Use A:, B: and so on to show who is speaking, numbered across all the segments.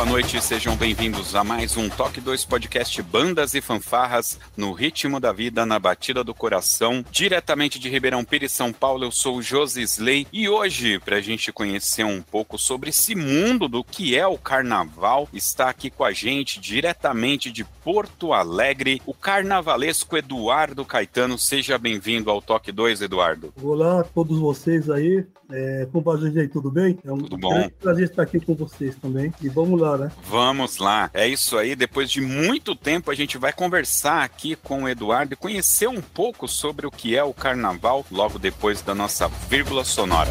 A: Boa noite, sejam bem-vindos a mais um Toque 2 Podcast Bandas e Fanfarras no ritmo da vida, na batida do coração, diretamente de Ribeirão Pires, São Paulo. Eu sou o Josi Slay e hoje, para a gente conhecer um pouco sobre esse mundo do que é o carnaval, está aqui com a gente, diretamente de Porto Alegre, o carnavalesco Eduardo Caetano. Seja bem-vindo ao Toque 2, Eduardo.
B: Olá a todos vocês aí. É, gente? Tudo bem? É um
A: Tudo bom.
B: prazer estar aqui com vocês também. E vamos lá,
A: Vamos lá, é isso aí. Depois de muito tempo, a gente vai conversar aqui com o Eduardo e conhecer um pouco sobre o que é o carnaval logo depois da nossa vírgula sonora.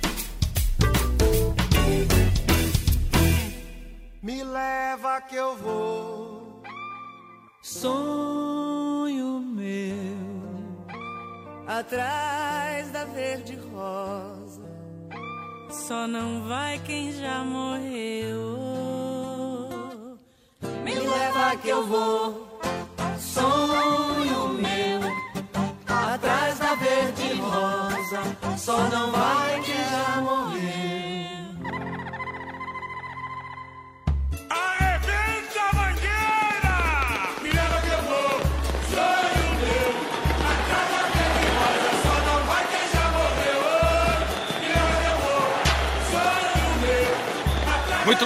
C: leva que eu vou.
D: Sonho meu, atrás da verde rosa, só não vai quem já morreu.
C: Me leva que eu vou. Sonho meu. Atrás da verde rosa. Só não vai quem já morreu.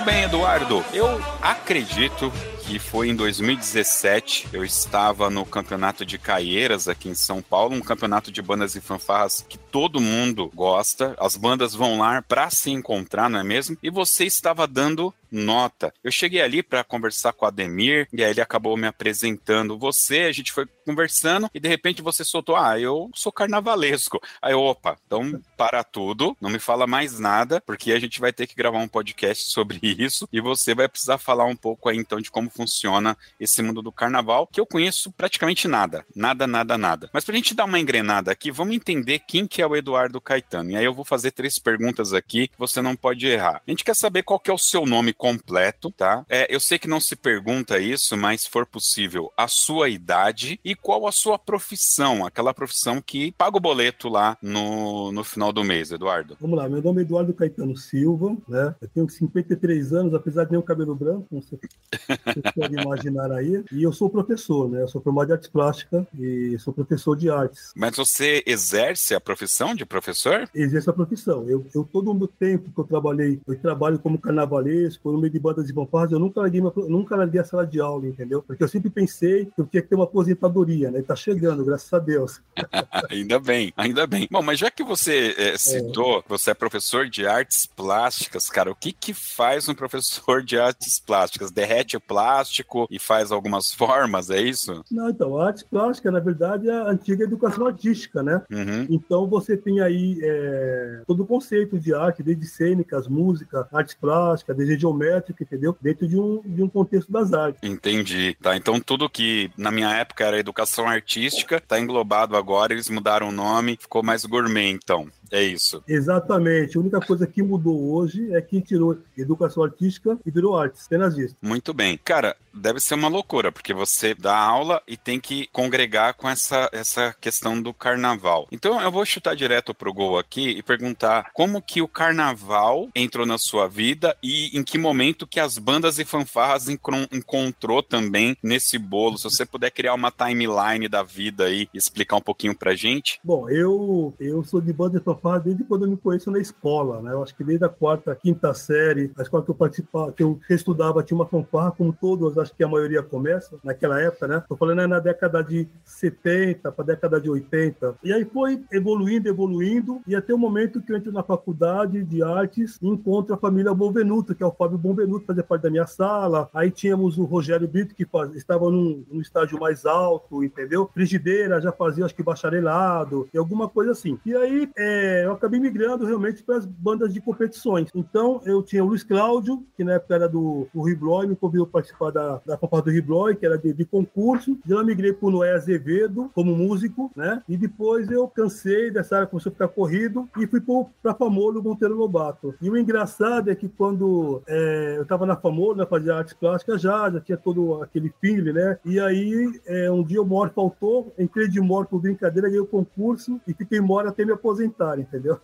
A: Bem, Eduardo. Eu acredito que foi em 2017. Eu estava no campeonato de Caieiras aqui em São Paulo, um campeonato de bandas e fanfarras que todo mundo gosta. As bandas vão lá para se encontrar, não é mesmo? E você estava dando nota. Eu cheguei ali para conversar com o Ademir e aí ele acabou me apresentando você, a gente foi conversando e de repente você soltou: "Ah, eu sou carnavalesco". Aí, opa, então para tudo, não me fala mais nada, porque a gente vai ter que gravar um podcast sobre isso e você vai precisar falar um pouco aí então de como funciona esse mundo do carnaval, que eu conheço praticamente nada, nada, nada, nada. Mas pra gente dar uma engrenada aqui, vamos entender quem que é o Eduardo Caetano. E aí eu vou fazer três perguntas aqui você não pode errar. A gente quer saber qual que é o seu nome completo, tá? É, eu sei que não se pergunta isso, mas se for possível, a sua idade e qual a sua profissão, aquela profissão que paga o boleto lá no, no final do mês, Eduardo.
B: Vamos lá, meu nome é Eduardo Caetano Silva, né? Eu tenho 53 anos, apesar de ter um cabelo branco, como você, você pode imaginar aí. E eu sou professor, né? Eu sou formado em artes plásticas e sou professor de artes.
A: Mas você exerce a profissão de professor?
B: Exerço a profissão. Eu, eu todo o meu tempo que eu trabalhei, eu trabalho como carnavalesco, no meio de bandas de fanfarras, eu nunca larguei, nunca larguei a sala de aula, entendeu? Porque eu sempre pensei que eu tinha que ter uma aposentadoria, né? E tá chegando, graças a Deus.
A: ainda bem, ainda bem. Bom, mas já que você é, citou, você é professor de artes plásticas, cara, o que que faz um professor de artes plásticas? Derrete o plástico e faz algumas formas, é isso?
B: Não, então, a arte plástica, na verdade, é a antiga educação artística, né?
A: Uhum.
B: Então você tem aí é, todo o conceito de arte, desde cênicas, música, artes plásticas, desenho geométrico, entendeu? Dentro de um, de um contexto das artes.
A: Entendi. Tá, então tudo que na minha época era educação artística, tá englobado agora, eles mudaram o nome, ficou mais gourmet, então. É isso.
B: Exatamente. A única coisa que mudou hoje é que tirou educação artística e virou artes. Apenas isso.
A: Muito bem. Cara, deve ser uma loucura, porque você dá aula e tem que congregar com essa, essa questão do carnaval. Então eu vou chutar direto pro gol aqui e perguntar como que o carnaval entrou na sua vida e em que momento que as bandas e fanfarras encontrou também nesse bolo. Se você puder criar uma timeline da vida aí e explicar um pouquinho pra gente.
B: Bom, eu, eu sou de banda de fanfarra desde quando eu me conheço na escola, né? Eu acho que desde a quarta, quinta série, a escola que eu participava, que eu estudava, tinha uma fanfarra, como todos, acho que a maioria começa naquela época, né? Tô falando é na década de 70 para década de 80. E aí foi evoluindo, evoluindo, e até o momento que eu entro na faculdade de artes e encontro a família Bonvenuto, que é o Fábio Bonvenuto, fazia parte da minha sala. Aí tínhamos o Rogério Brito, que faz, estava num, num estágio mais alto, entendeu? Frigideira, já fazia, acho que bacharelado, e alguma coisa assim. E aí é, eu acabei migrando realmente para as bandas de competições. Então eu tinha o Luiz Cláudio, que na época era do, do Ribloy, me convidou participar da, da fanfarra do Ribloy, que era de, de concurso. De lá migrei para o Noé Azevedo como músico, né? E depois eu cansei dessa área, começou a ficar corrido e fui para Famolo Monteiro Lobato. E o engraçado é que quando é, eu estava na Famolo, né, fazia artes plásticas já, já tinha todo aquele feeling, né? E aí é, um dia o Mor faltou, entrei de Mor por brincadeira, ganhei o concurso e fiquei Mor até me aposentar, entendeu?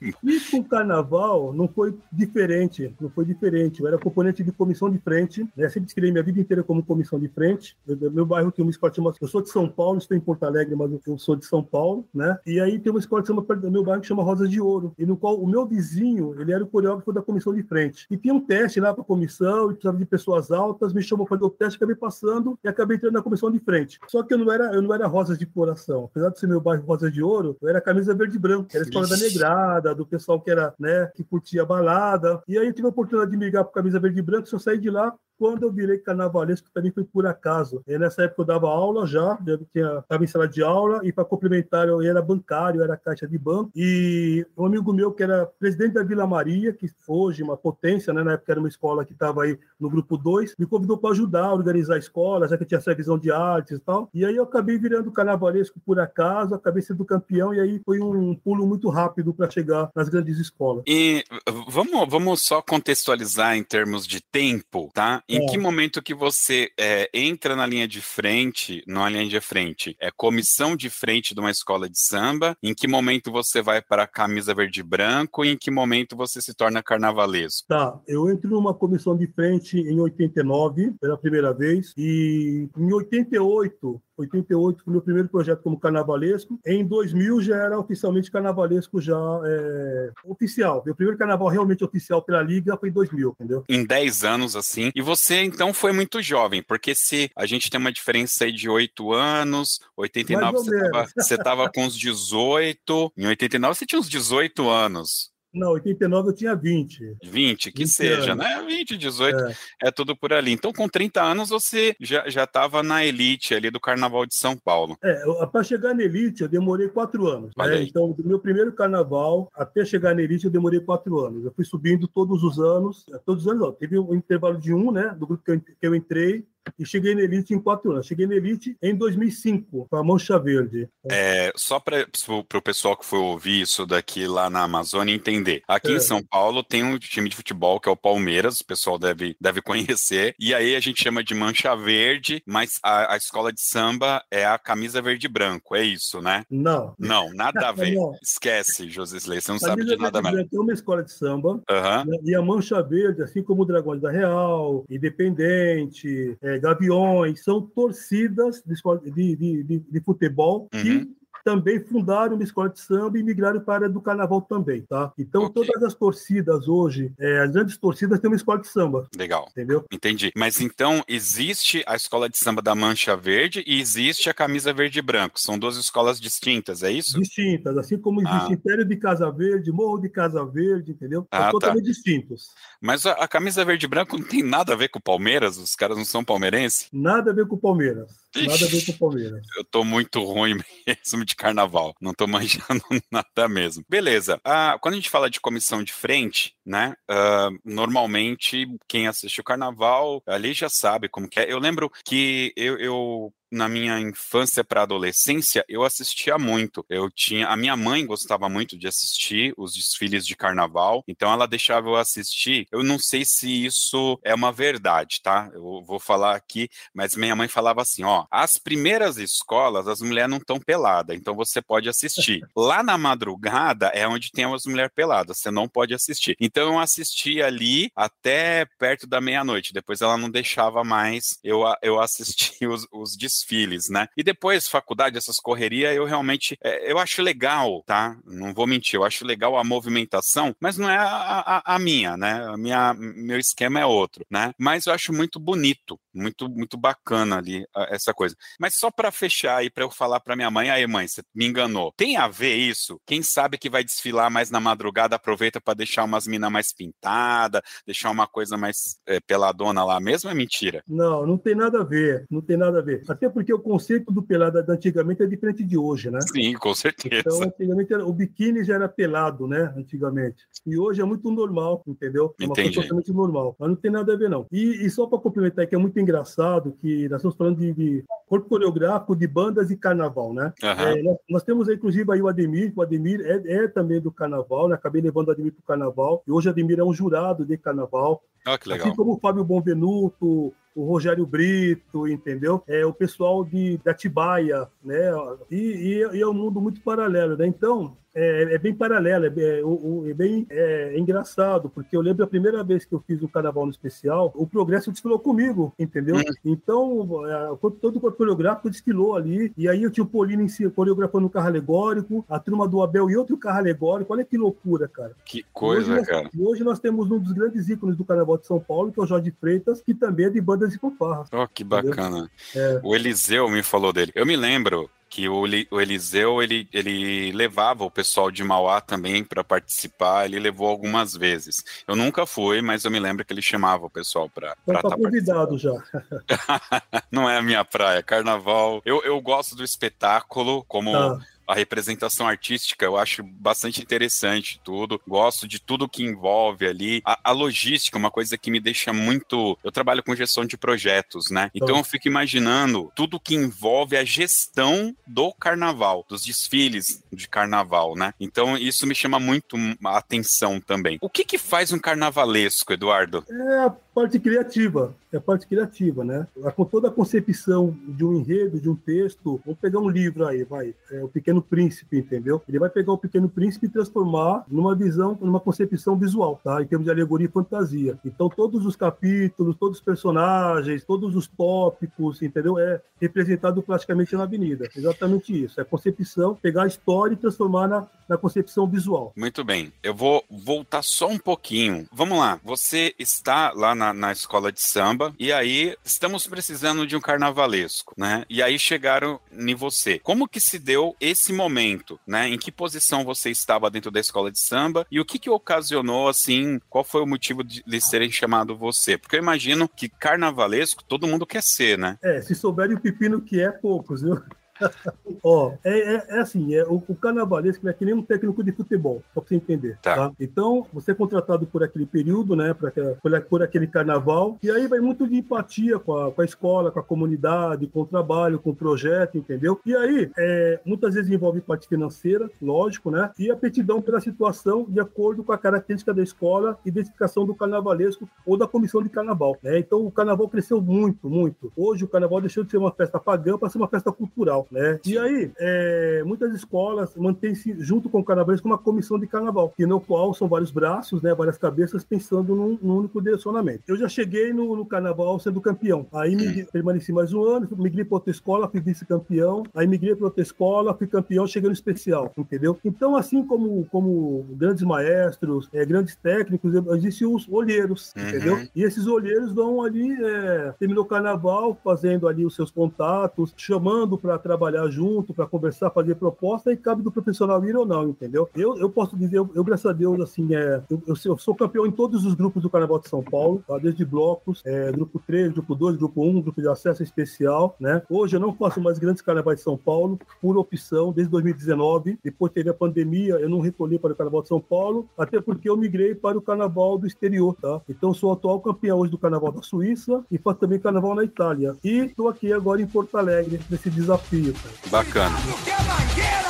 B: E com o carnaval não foi diferente, não foi diferente. Eu era componente de comissão de frente, né? Sempre escrevi minha vida inteira como comissão de frente. Eu, meu bairro tem uma escola de samba, eu sou de São Paulo, estou em Porto Alegre, mas eu sou de São Paulo, né? E aí tem uma escola perto do meu bairro que chama Rosas de Ouro, e no qual o meu vizinho, ele era o coreógrafo da comissão de frente. E tinha um teste lá para a comissão, e precisava de pessoas altas, me chamou para fazer o teste, acabei passando e acabei entrando na comissão de frente. Só que eu não era, eu não era Rosas de coração. Apesar de ser meu bairro Rosas de Ouro, eu era camisa verde e branco, era a escola da
A: Ixi.
B: negrada, do pessoal que era, né, que curtia balada. E aí eu tive a oportunidade de migrar para camisa verde e branco, só saí de lá quando eu virei carnavalesco, também foi por acaso. E nessa época eu dava aula já, tinha, estava em sala de aula, e para complementar eu era bancário, eu era caixa de banco. E um amigo meu que era presidente da Vila Maria, que hoje uma potência, né, na época era uma escola que estava aí no grupo 2, me convidou para ajudar a organizar a escola, já que tinha essa visão de artes e tal. E aí eu acabei virando carnavalesco por acaso, acabei sendo campeão, e aí foi um pulo muito rápido para chegar nas grandes escolas.
A: E vamos, vamos só contextualizar em termos de tempo, tá? Em
B: É.
A: que momento que você é, entra na linha de frente, não a linha de frente, é comissão de frente de uma escola de samba? Em que momento você vai para a camisa verde e branco? E em que momento você se torna carnavalesco?
B: Tá, eu entro numa comissão de frente em 89, pela primeira vez, e em 88, 88 foi meu primeiro projeto como carnavalesco. Em 2000 já era oficialmente carnavalesco já é, oficial. Meu primeiro carnaval realmente oficial pela liga foi em 2000, entendeu?
A: Em 10 anos, assim. E você, então, foi muito jovem, porque se a gente tem uma diferença aí de 8 anos, 89
B: Mais ou
A: você tava, você tava com uns 18, em 89 você tinha uns 18 anos.
B: Não, 89 eu tinha 20.
A: 20, que
B: 20
A: seja,
B: anos.
A: né? 20, 18,
B: É.
A: é. tudo por ali. Então, com 30 anos, você já, já tava na elite ali do Carnaval de São Paulo.
B: É, para chegar na elite eu demorei quatro anos.
A: Olha
B: né? Então, do meu primeiro carnaval até chegar na elite eu demorei quatro anos. Eu fui subindo todos os anos, é, todos os anos, não. Teve um intervalo de um, né, do grupo que eu, que eu entrei, e cheguei na elite em quatro anos. Cheguei na elite em 2005, com a Mancha Verde.
A: É, só para o pessoal que foi ouvir isso daqui lá na Amazônia entender. Aqui
B: É.
A: em São Paulo tem um time de futebol que é o Palmeiras, o pessoal deve, deve conhecer. E aí a gente chama de Mancha Verde, mas a, a escola de samba é a camisa verde e branco, é isso, né?
B: Não.
A: Não, nada a ver.
B: Não.
A: Esquece, José Slay, você não sabe de nada mais.
B: É uma escola de samba,
A: Aham.
B: né? e a Mancha Verde, assim como o Dragões da Real, Independente, é, Gaviões, são torcidas de, de, de, de- futebol que
A: Uhum.
B: Também fundaram uma escola de samba e migraram para a área do carnaval também, tá? Então,
A: Ok.
B: todas as torcidas hoje, é, as grandes torcidas têm uma escola de samba,
A: Legal.
B: entendeu?
A: Entendi. Mas então existe a escola de samba da Mancha Verde e existe a camisa verde e branco. São duas escolas distintas, é isso?
B: Distintas, assim como existe
A: Ah.
B: Império de Casa Verde, Morro de Casa Verde, entendeu?
A: Ah,
B: São
A: tá.
B: totalmente distintos.
A: Mas a, a camisa verde e branco não tem nada a ver com o Palmeiras? Os caras não são palmeirenses?
B: Nada a ver com o Palmeiras. Nada a ver com o Palmeiras.
A: Eu tô muito ruim mesmo de carnaval. Não tô manjando nada mesmo. Beleza. Ah, quando a gente fala de comissão de frente, né? ah, normalmente, quem assiste o carnaval ali já sabe como que é. Eu lembro que eu. eu na minha infância para adolescência, eu assistia muito. Eu tinha, a minha mãe gostava muito de assistir os desfiles de carnaval, então ela deixava eu assistir. Eu não sei se isso é uma verdade, tá? Eu vou falar aqui mas minha mãe falava assim, ó, as primeiras escolas, as mulheres não estão peladas, então você pode assistir. Lá na madrugada é onde tem as mulheres peladas, você não pode assistir. Então eu assistia ali até perto da meia-noite, depois ela não deixava mais eu, eu assistir os, os desfiles, né? E depois, faculdade, essas correrias, eu realmente, é, eu acho legal, tá? Não vou mentir, eu acho legal a movimentação, mas não é a, a, a minha, né? A minha, meu esquema é outro, né? Mas eu acho muito bonito, muito, muito bacana ali essa coisa. Mas só para fechar aí, para eu falar para minha mãe, aí mãe, você me enganou. Tem a ver isso? Quem sabe que vai desfilar mais na madrugada, aproveita para deixar umas minas mais pintada, deixar uma coisa mais é, peladona lá mesmo, é mentira.
B: Não, não tem nada a ver. Não tem nada a ver. Até porque o conceito do pelado antigamente é diferente de hoje, né?
A: Sim, com certeza.
B: Então, antigamente era- o biquíni já era pelado, né? Antigamente. E hoje é muito normal, entendeu? É uma
A: Entendi.
B: coisa totalmente normal. Mas não tem nada a ver, não. E, e só para complementar, que é muito engraçado, que nós estamos falando de, de corpo coreográfico de bandas e carnaval, né?
A: Aham.
B: É, nós, nós temos, inclusive, aí o Ademir. O Ademir é, é também do carnaval, né? Acabei levando o Ademir para o carnaval. E hoje o Ademir é um jurado de carnaval.
A: Olha que legal.
B: Assim como o Fábio Bonvenuto, o Rogério Brito, entendeu? É o pessoal de, de Atibaia, né? E, e, e é um mundo muito paralelo, né? Então, é, é bem paralelo, é, bem- é, o- o- é bem é, engraçado, porque eu lembro a primeira vez que eu fiz um carnaval no especial, o Progresso desfilou comigo, entendeu? Então, é, todo o corpo coreográfico desfilou ali, e aí eu tinha o Polino em si, coreografando um carro alegórico, a turma do Abel e outro carro alegórico, olha que loucura, cara.
A: Que coisa,
B: hoje, nós-
A: cara.
B: e hoje nós temos um dos grandes ícones do Carnaval de São Paulo, que é o Jorge Freitas, que também é de bandas e fanfarras.
A: Oh, que bacana.
B: É.
A: O Eliseu me falou dele. Eu me lembro que o, Eli- o Eliseu ele, ele levava o pessoal de Mauá também para participar. Ele levou algumas vezes. Eu nunca fui, mas eu me lembro que ele chamava o pessoal para estar
B: tá convidado já.
A: Não é a minha praia, carnaval. Eu, eu gosto do espetáculo, como
B: Tá.
A: A representação artística, eu acho bastante interessante tudo. Gosto de tudo que envolve ali. A, a logística, é uma coisa que me deixa muito. Eu trabalho com gestão de projetos, né? Então eu fico imaginando tudo que envolve a gestão do carnaval, dos desfiles de carnaval, né? Então isso me chama muito a atenção também. O que que faz um carnavalesco, Eduardo?
B: É parte criativa, é a parte criativa, né? Com toda a concepção de um enredo, de um texto, vamos pegar um livro aí, vai, é o Pequeno Príncipe, entendeu? Ele vai pegar o Pequeno Príncipe e transformar numa visão, numa concepção visual, tá? Em termos de alegoria e fantasia. Então todos os capítulos, todos os personagens, todos os tópicos, entendeu? É representado praticamente na avenida. Exatamente isso. É concepção, pegar a história e transformar na, na concepção visual.
A: Muito bem, eu vou voltar só um pouquinho. Vamos lá, você está lá na, na escola de samba e aí estamos precisando de um carnavalesco, né? E aí chegaram em você. Como que se deu esse momento, né? Em que posição você estava dentro da escola de samba e o que que ocasionou, assim, qual foi o motivo de eles terem chamado você? Porque eu imagino que carnavalesco todo mundo quer ser, né?
B: É, se souberem o pepino que é, poucos, viu? Ó, é, é- é assim, é, o, o carnavalesco é que nem um técnico de futebol, só pra você entender.
A: Tá.
B: Tá. Então, você é contratado por aquele período, né? Por, aquela- por, por aquele carnaval, e aí vai muito de empatia com a, com a escola, com a comunidade, com o trabalho, com o projeto, entendeu? E aí, é, muitas vezes envolve parte financeira, lógico, né? E aptidão pela situação de acordo com a característica da escola, identificação do carnavalesco ou da comissão de carnaval, né? Então, o carnaval cresceu muito, muito. Hoje, o carnaval deixou de ser uma festa pagã para ser uma festa cultural. Né? E aí, é, muitas escolas mantêm-se junto com o carnavalesco uma comissão de carnaval, que no qual são vários braços, né, várias cabeças pensando num, num único direcionamento. Eu já cheguei no, no carnaval sendo campeão. Aí me, permaneci mais um ano, migrei para outra escola, fui vice-campeão. Aí migrei para outra escola, fui campeão, cheguei no especial, entendeu? Então, assim como, como grandes maestros, é, grandes técnicos, existem os olheiros,
A: Uhum.
B: entendeu? E esses olheiros vão ali, é, terminou o carnaval, fazendo ali os seus contatos, chamando para trabalhar junto, para conversar, fazer proposta, e cabe do profissional ir ou não, entendeu? Eu, eu posso dizer, eu, eu, graças a Deus, assim, é, eu, eu eu sou campeão em todos os grupos do Carnaval de São Paulo, tá? desde blocos, é, grupo 3, grupo 2, grupo 1, grupo de acesso especial, né? Hoje eu não faço mais grandes carnavais de São Paulo, por opção, desde 2019, depois teve a pandemia, eu não recolhi para o Carnaval de São Paulo, até porque eu migrei para o Carnaval do exterior, tá? Então sou atual campeão hoje do Carnaval da Suíça e faço também Carnaval na Itália. E estou aqui agora em Porto Alegre, nesse desafio.
A: Bacana.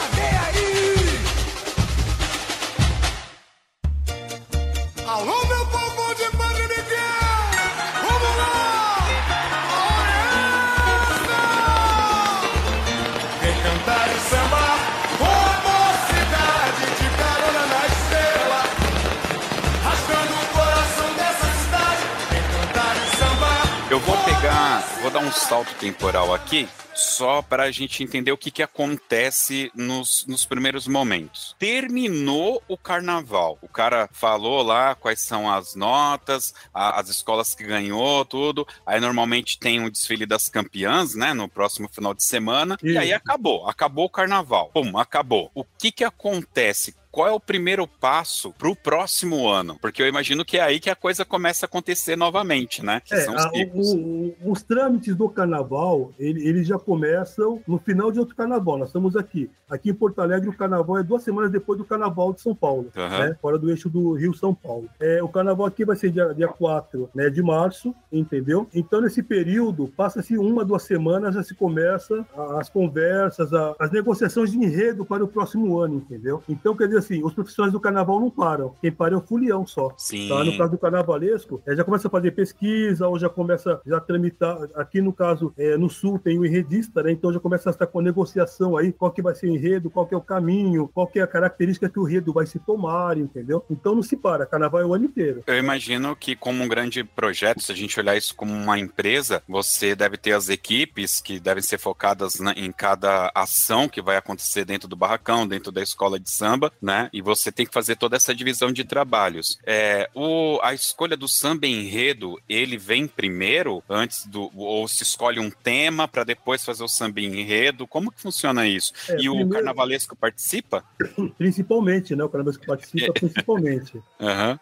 A: Dar um salto temporal aqui, só para a gente entender o que, que acontece nos, nos primeiros momentos. Terminou o carnaval, o cara falou lá quais são as notas, a- as escolas que ganhou, tudo. Aí normalmente tem o desfile das campeãs, né, no próximo final de semana. E aí
B: Isso.
A: acabou, acabou o carnaval. Pum, acabou. O que que acontece? Qual é o primeiro passo para o próximo ano? Porque eu imagino que é aí que a coisa começa a acontecer novamente, né? Que
B: É,
A: são os
B: a- o- o- os trâmites do carnaval, ele- eles já começam no final de outro carnaval. Nós estamos aqui. Aqui em Porto Alegre, o carnaval é duas semanas depois do carnaval de São Paulo,
A: Aham.
B: né? fora do eixo do Rio-São Paulo. É, o carnaval aqui vai ser dia, dia 4 né, de março, entendeu? Então, nesse período, passa-se uma, duas semanas, já se começa as conversas, as negociações de enredo para o próximo ano, entendeu? Então, quer dizer assim, os profissionais do carnaval não param. Quem para é o fulião só.
A: Sim.
B: Tá? No caso do carnavalesco, é, já começa a fazer pesquisa, ou já começa já a tramitar. Aqui no caso, é, no sul tem o enredista, né? Então já começa a estar com a negociação aí, qual que vai ser o enredo, qual que é o caminho, qual que é a característica que o enredo vai se tomar, entendeu? Então não se para, carnaval é o ano inteiro.
A: Eu imagino que, como um grande projeto, se a gente olhar isso como uma empresa, você deve ter as equipes que devem ser focadas na- em cada ação que vai acontecer dentro do barracão, dentro da escola de samba, né? E você tem que fazer toda essa divisão de trabalhos. É, o, a escolha do samba enredo, ele vem primeiro, antes do. Ou se escolhe um tema para depois fazer o samba enredo? Como que funciona isso?
B: É,
A: e o
B: primeiro-
A: carnavalesco participa?
B: Principalmente, né? O carnavalesco participa principalmente.
A: Aham.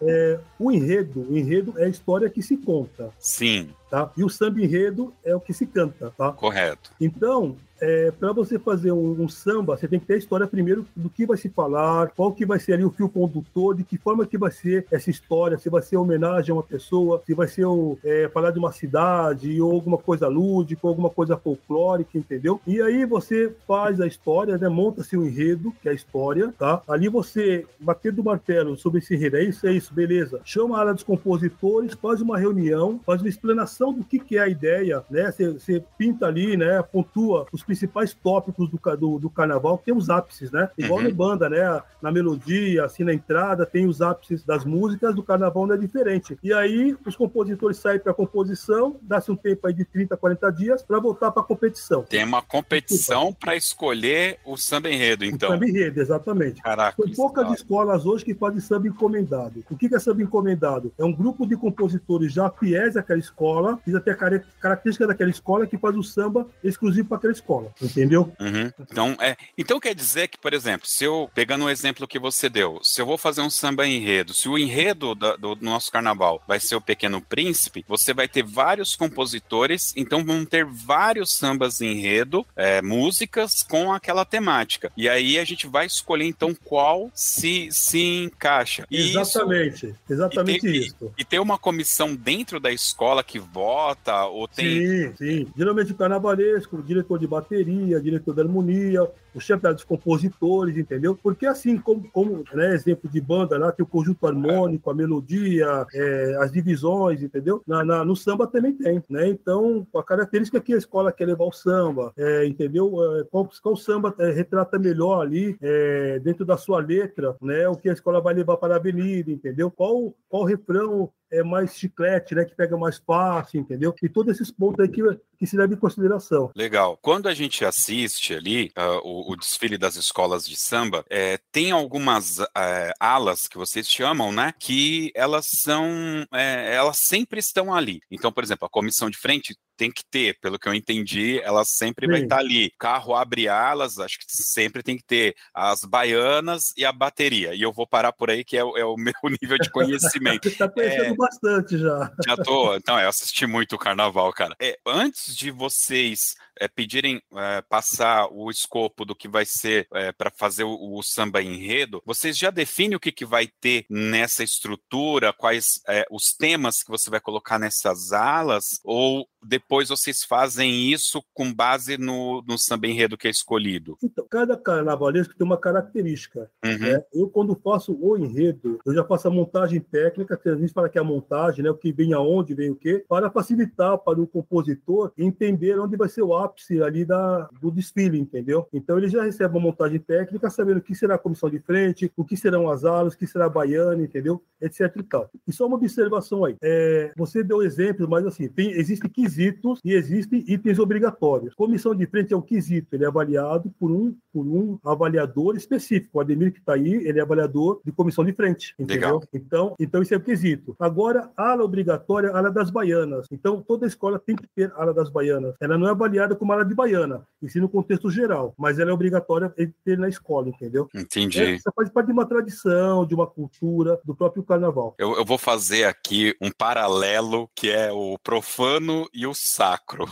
B: O enredo, o enredo é a história que se conta,
A: Sim,
B: tá? E o samba enredo é o que se canta, tá?
A: correto.
B: Então, é, para você fazer um, um samba, você tem que ter a história primeiro do que vai se falar, qual que vai ser ali o fio condutor, de que forma que vai ser essa história, se vai ser homenagem a uma pessoa, se vai ser o, é, falar de uma cidade, ou alguma coisa lúdica, alguma coisa folclórica, entendeu? E aí você faz a história, né, monta-se o enredo, que é a história, tá? Ali você, batendo o martelo sobre esse enredo, é isso, é isso, beleza. Chama a área dos compositores, faz uma reunião, faz uma explanação do que, que é a ideia, né? Você pinta ali, né? Pontua os principais tópicos do, do, do carnaval, que tem os ápices, né? Igual
A: Uhum.
B: no banda, né? Na melodia, assim, na entrada, tem os ápices das músicas, do carnaval não é diferente. E aí, os compositores saem para a composição, dá-se um tempo aí de 30, 40 dias para voltar para a competição.
A: Tem uma competição para escolher o samba enredo, então.
B: O samba enredo, exatamente.
A: Caraca.
B: São poucas
A: isso
B: escolas hoje que fazem samba encomendado. O que é samba encomendado? É um grupo de compositores já fiéis àquela escola, já tem a característica daquela escola, que faz o samba exclusivo para aquela escola. Entendeu?
A: Uhum. Então, é, então quer dizer que, por exemplo, se eu, pegando o exemplo que você deu, se eu vou fazer um samba enredo, se o enredo da- do, nosso carnaval vai ser o Pequeno Príncipe, você vai ter vários compositores, então vão ter vários sambas enredo, é, músicas com aquela temática. E aí a gente vai escolher, então, qual se, se encaixa. E isso-
B: Exatamente. Exatamente
A: e tem-
B: isso.
A: E ter uma comissão dentro da escola que vota, ou tem.
B: Sim, sim. Geralmente o carnavalesco, o diretor de bateria, diretor da harmonia, o chefe dos compositores, entendeu? Porque assim, como, como né, exemplo de banda lá, tem o conjunto harmônico, a melodia, é, as divisões, entendeu? Na, na- no samba também tem, né? Então, a característica que a escola quer levar o samba, é, entendeu? É, qual, qual samba é, retrata melhor ali, é, dentro da sua letra, né? O que a escola vai levar para a avenida, entendeu? Qual, qual refrão é mais chiclete, né? Que pega mais fácil, entendeu? E todos esses pontos aí que, que se leva em consideração.
A: Legal. Quando a gente assiste ali ah, o, o desfile das escolas de samba, é, tem algumas é, alas que vocês chamam, né? Que elas são, é, elas sempre estão ali. Então, por exemplo, a comissão de frente tem que ter, pelo que eu entendi, ela sempre vai
B: Sim.
A: estar ali. Carro abre alas, acho que sempre tem que ter as baianas e a bateria. E eu vou parar por aí, que é, o- é o meu nível de conhecimento.
B: Você está conhecendo
A: É.
B: bastante já.
A: Já tô. Então, eu assisti muito o carnaval, cara. É, antes de vocês é, pedirem é, passar o escopo do que vai ser para fazer o, o samba enredo, vocês já definem o que, que vai ter nessa estrutura, quais é, os temas que você vai colocar nessas alas, ou depois vocês fazem isso com base no, no samba enredo que é escolhido?
B: Então, cada carnavalesco tem uma característica.
A: Uhum.
B: né? Eu, quando faço o enredo, eu já faço a montagem técnica, que a gente fala que é a montagem, né? o que vem aonde, vem o quê, para facilitar para o compositor entender onde vai ser o ápice ali da, do desfile, entendeu? Então ele já recebe uma montagem técnica, sabendo o que será a comissão de frente, o que serão as alas, o que será a baiana, entendeu? Etc e tal. E só uma observação aí. É, você deu exemplos, mas assim, tem, existem quesitos e existem itens obrigatórios. Comissão de frente é um quesito, ele é avaliado por um, por um avaliador específico. O Ademir que está aí, ele é avaliador de comissão de frente, entendeu?
A: Legal.
B: Então, então isso é o quesito. Agora, ala obrigatória, ala das baianas. Então, toda escola tem que ter ala das baianas. Ela não é avaliada como ala de baiana, e sim no contexto geral, mas ela é obrigatória ter na escola, entendeu?
A: Entendi.
B: É, Isso faz parte de uma tradição, de uma cultura, do próprio carnaval.
A: Eu, eu vou fazer aqui um paralelo que é o profano e o sacro.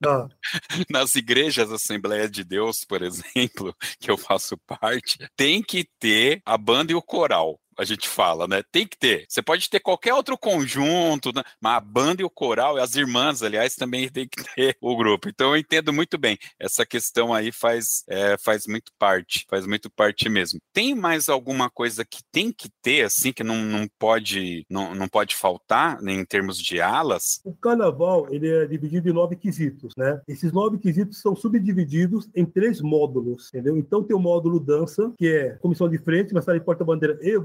B: Tá?
A: Nas igrejas Assembleia de Deus, por exemplo, que eu faço parte, tem que ter a banda e o coral. A gente fala, né? Tem que ter. Você pode ter qualquer outro conjunto, né? mas a banda e o coral, e as irmãs, aliás, também tem que ter o grupo. Então eu entendo muito bem. Essa questão aí faz, é, faz muito parte, faz muito parte mesmo. Tem mais alguma coisa que tem que ter, assim, que não, não, pode, não, não pode faltar né, em termos de alas?
B: O carnaval ele é dividido em nove quesitos, né? Esses nove quesitos são subdivididos em três módulos, entendeu? Então tem o módulo dança, que é comissão de frente, mensagem porta-bandeira e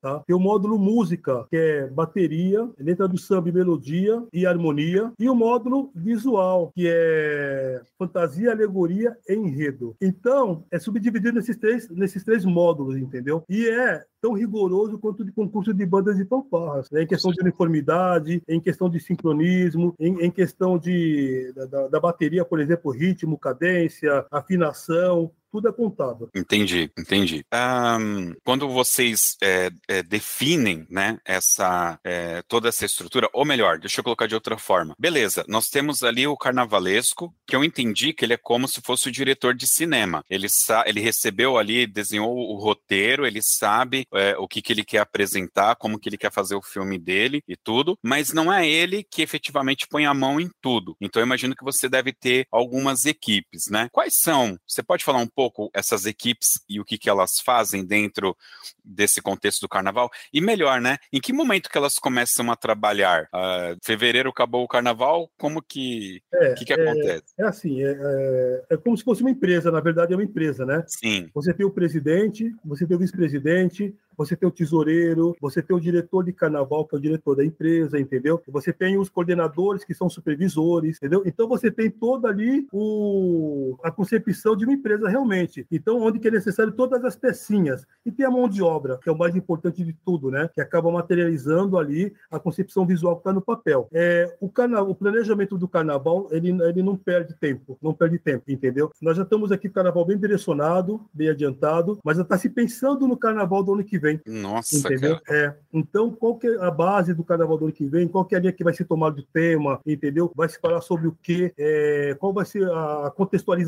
B: tá? Tem o módulo música, que é bateria, letra do samba melodia e harmonia, e o módulo visual, que é fantasia, alegoria e enredo. Então, é subdividido nesses três, nesses três módulos, entendeu? E é tão rigoroso quanto de concurso de bandas e fanfarras, né? em questão de uniformidade, em questão de sincronismo, em, em questão de, da- da, bateria, por exemplo, ritmo, cadência, afinação, tudo é contado.
A: Entendi, entendi. Ahn, quando vocês é, é, definem, né, essa, é, toda essa estrutura, ou melhor, deixa eu colocar de outra forma. Beleza, nós temos ali o carnavalesco, que eu entendi que ele é como se fosse o diretor de cinema. Ele, ele recebeu ali, desenhou o roteiro, ele sabe é, o que, que ele quer apresentar, como que ele quer fazer o filme dele e tudo, mas não é ele que efetivamente põe a mão em tudo. Então eu imagino que você deve ter algumas equipes, né? Quais são? Você pode falar um pouco essas equipes e o que, que elas fazem dentro desse contexto do carnaval? E melhor, né? Em que momento que elas começam a trabalhar? Ah, fevereiro acabou o carnaval, como que,
B: É,
A: que, que
B: é,
A: acontece?
B: é assim, é, é, é como se fosse uma empresa, na verdade é uma empresa, né?
A: Sim,
B: Você tem o presidente, você tem o vice-presidente, você tem o tesoureiro, você tem o diretor de carnaval, que é o diretor da empresa, entendeu? Você tem os coordenadores, que são supervisores, entendeu? Então você tem toda ali o, a concepção de uma empresa realmente. Então, onde que é necessário todas as pecinhas. E tem a mão de obra, que é o mais importante de tudo, né? Que acaba materializando ali a concepção visual que está no papel. É, o, carna... o planejamento do carnaval, ele, ele não perde tempo, não perde tempo, entendeu? Nós já estamos aqui com o carnaval bem direcionado, bem adiantado, mas já está se pensando no carnaval do ano que vem.
A: Nossa,
B: Entendeu?
A: cara.
B: É. Então, qual que é a base do carnaval do ano que vem? Qual que é a linha que vai ser tomada de tema? Entendeu? Vai se falar sobre o quê? É, qual vai ser a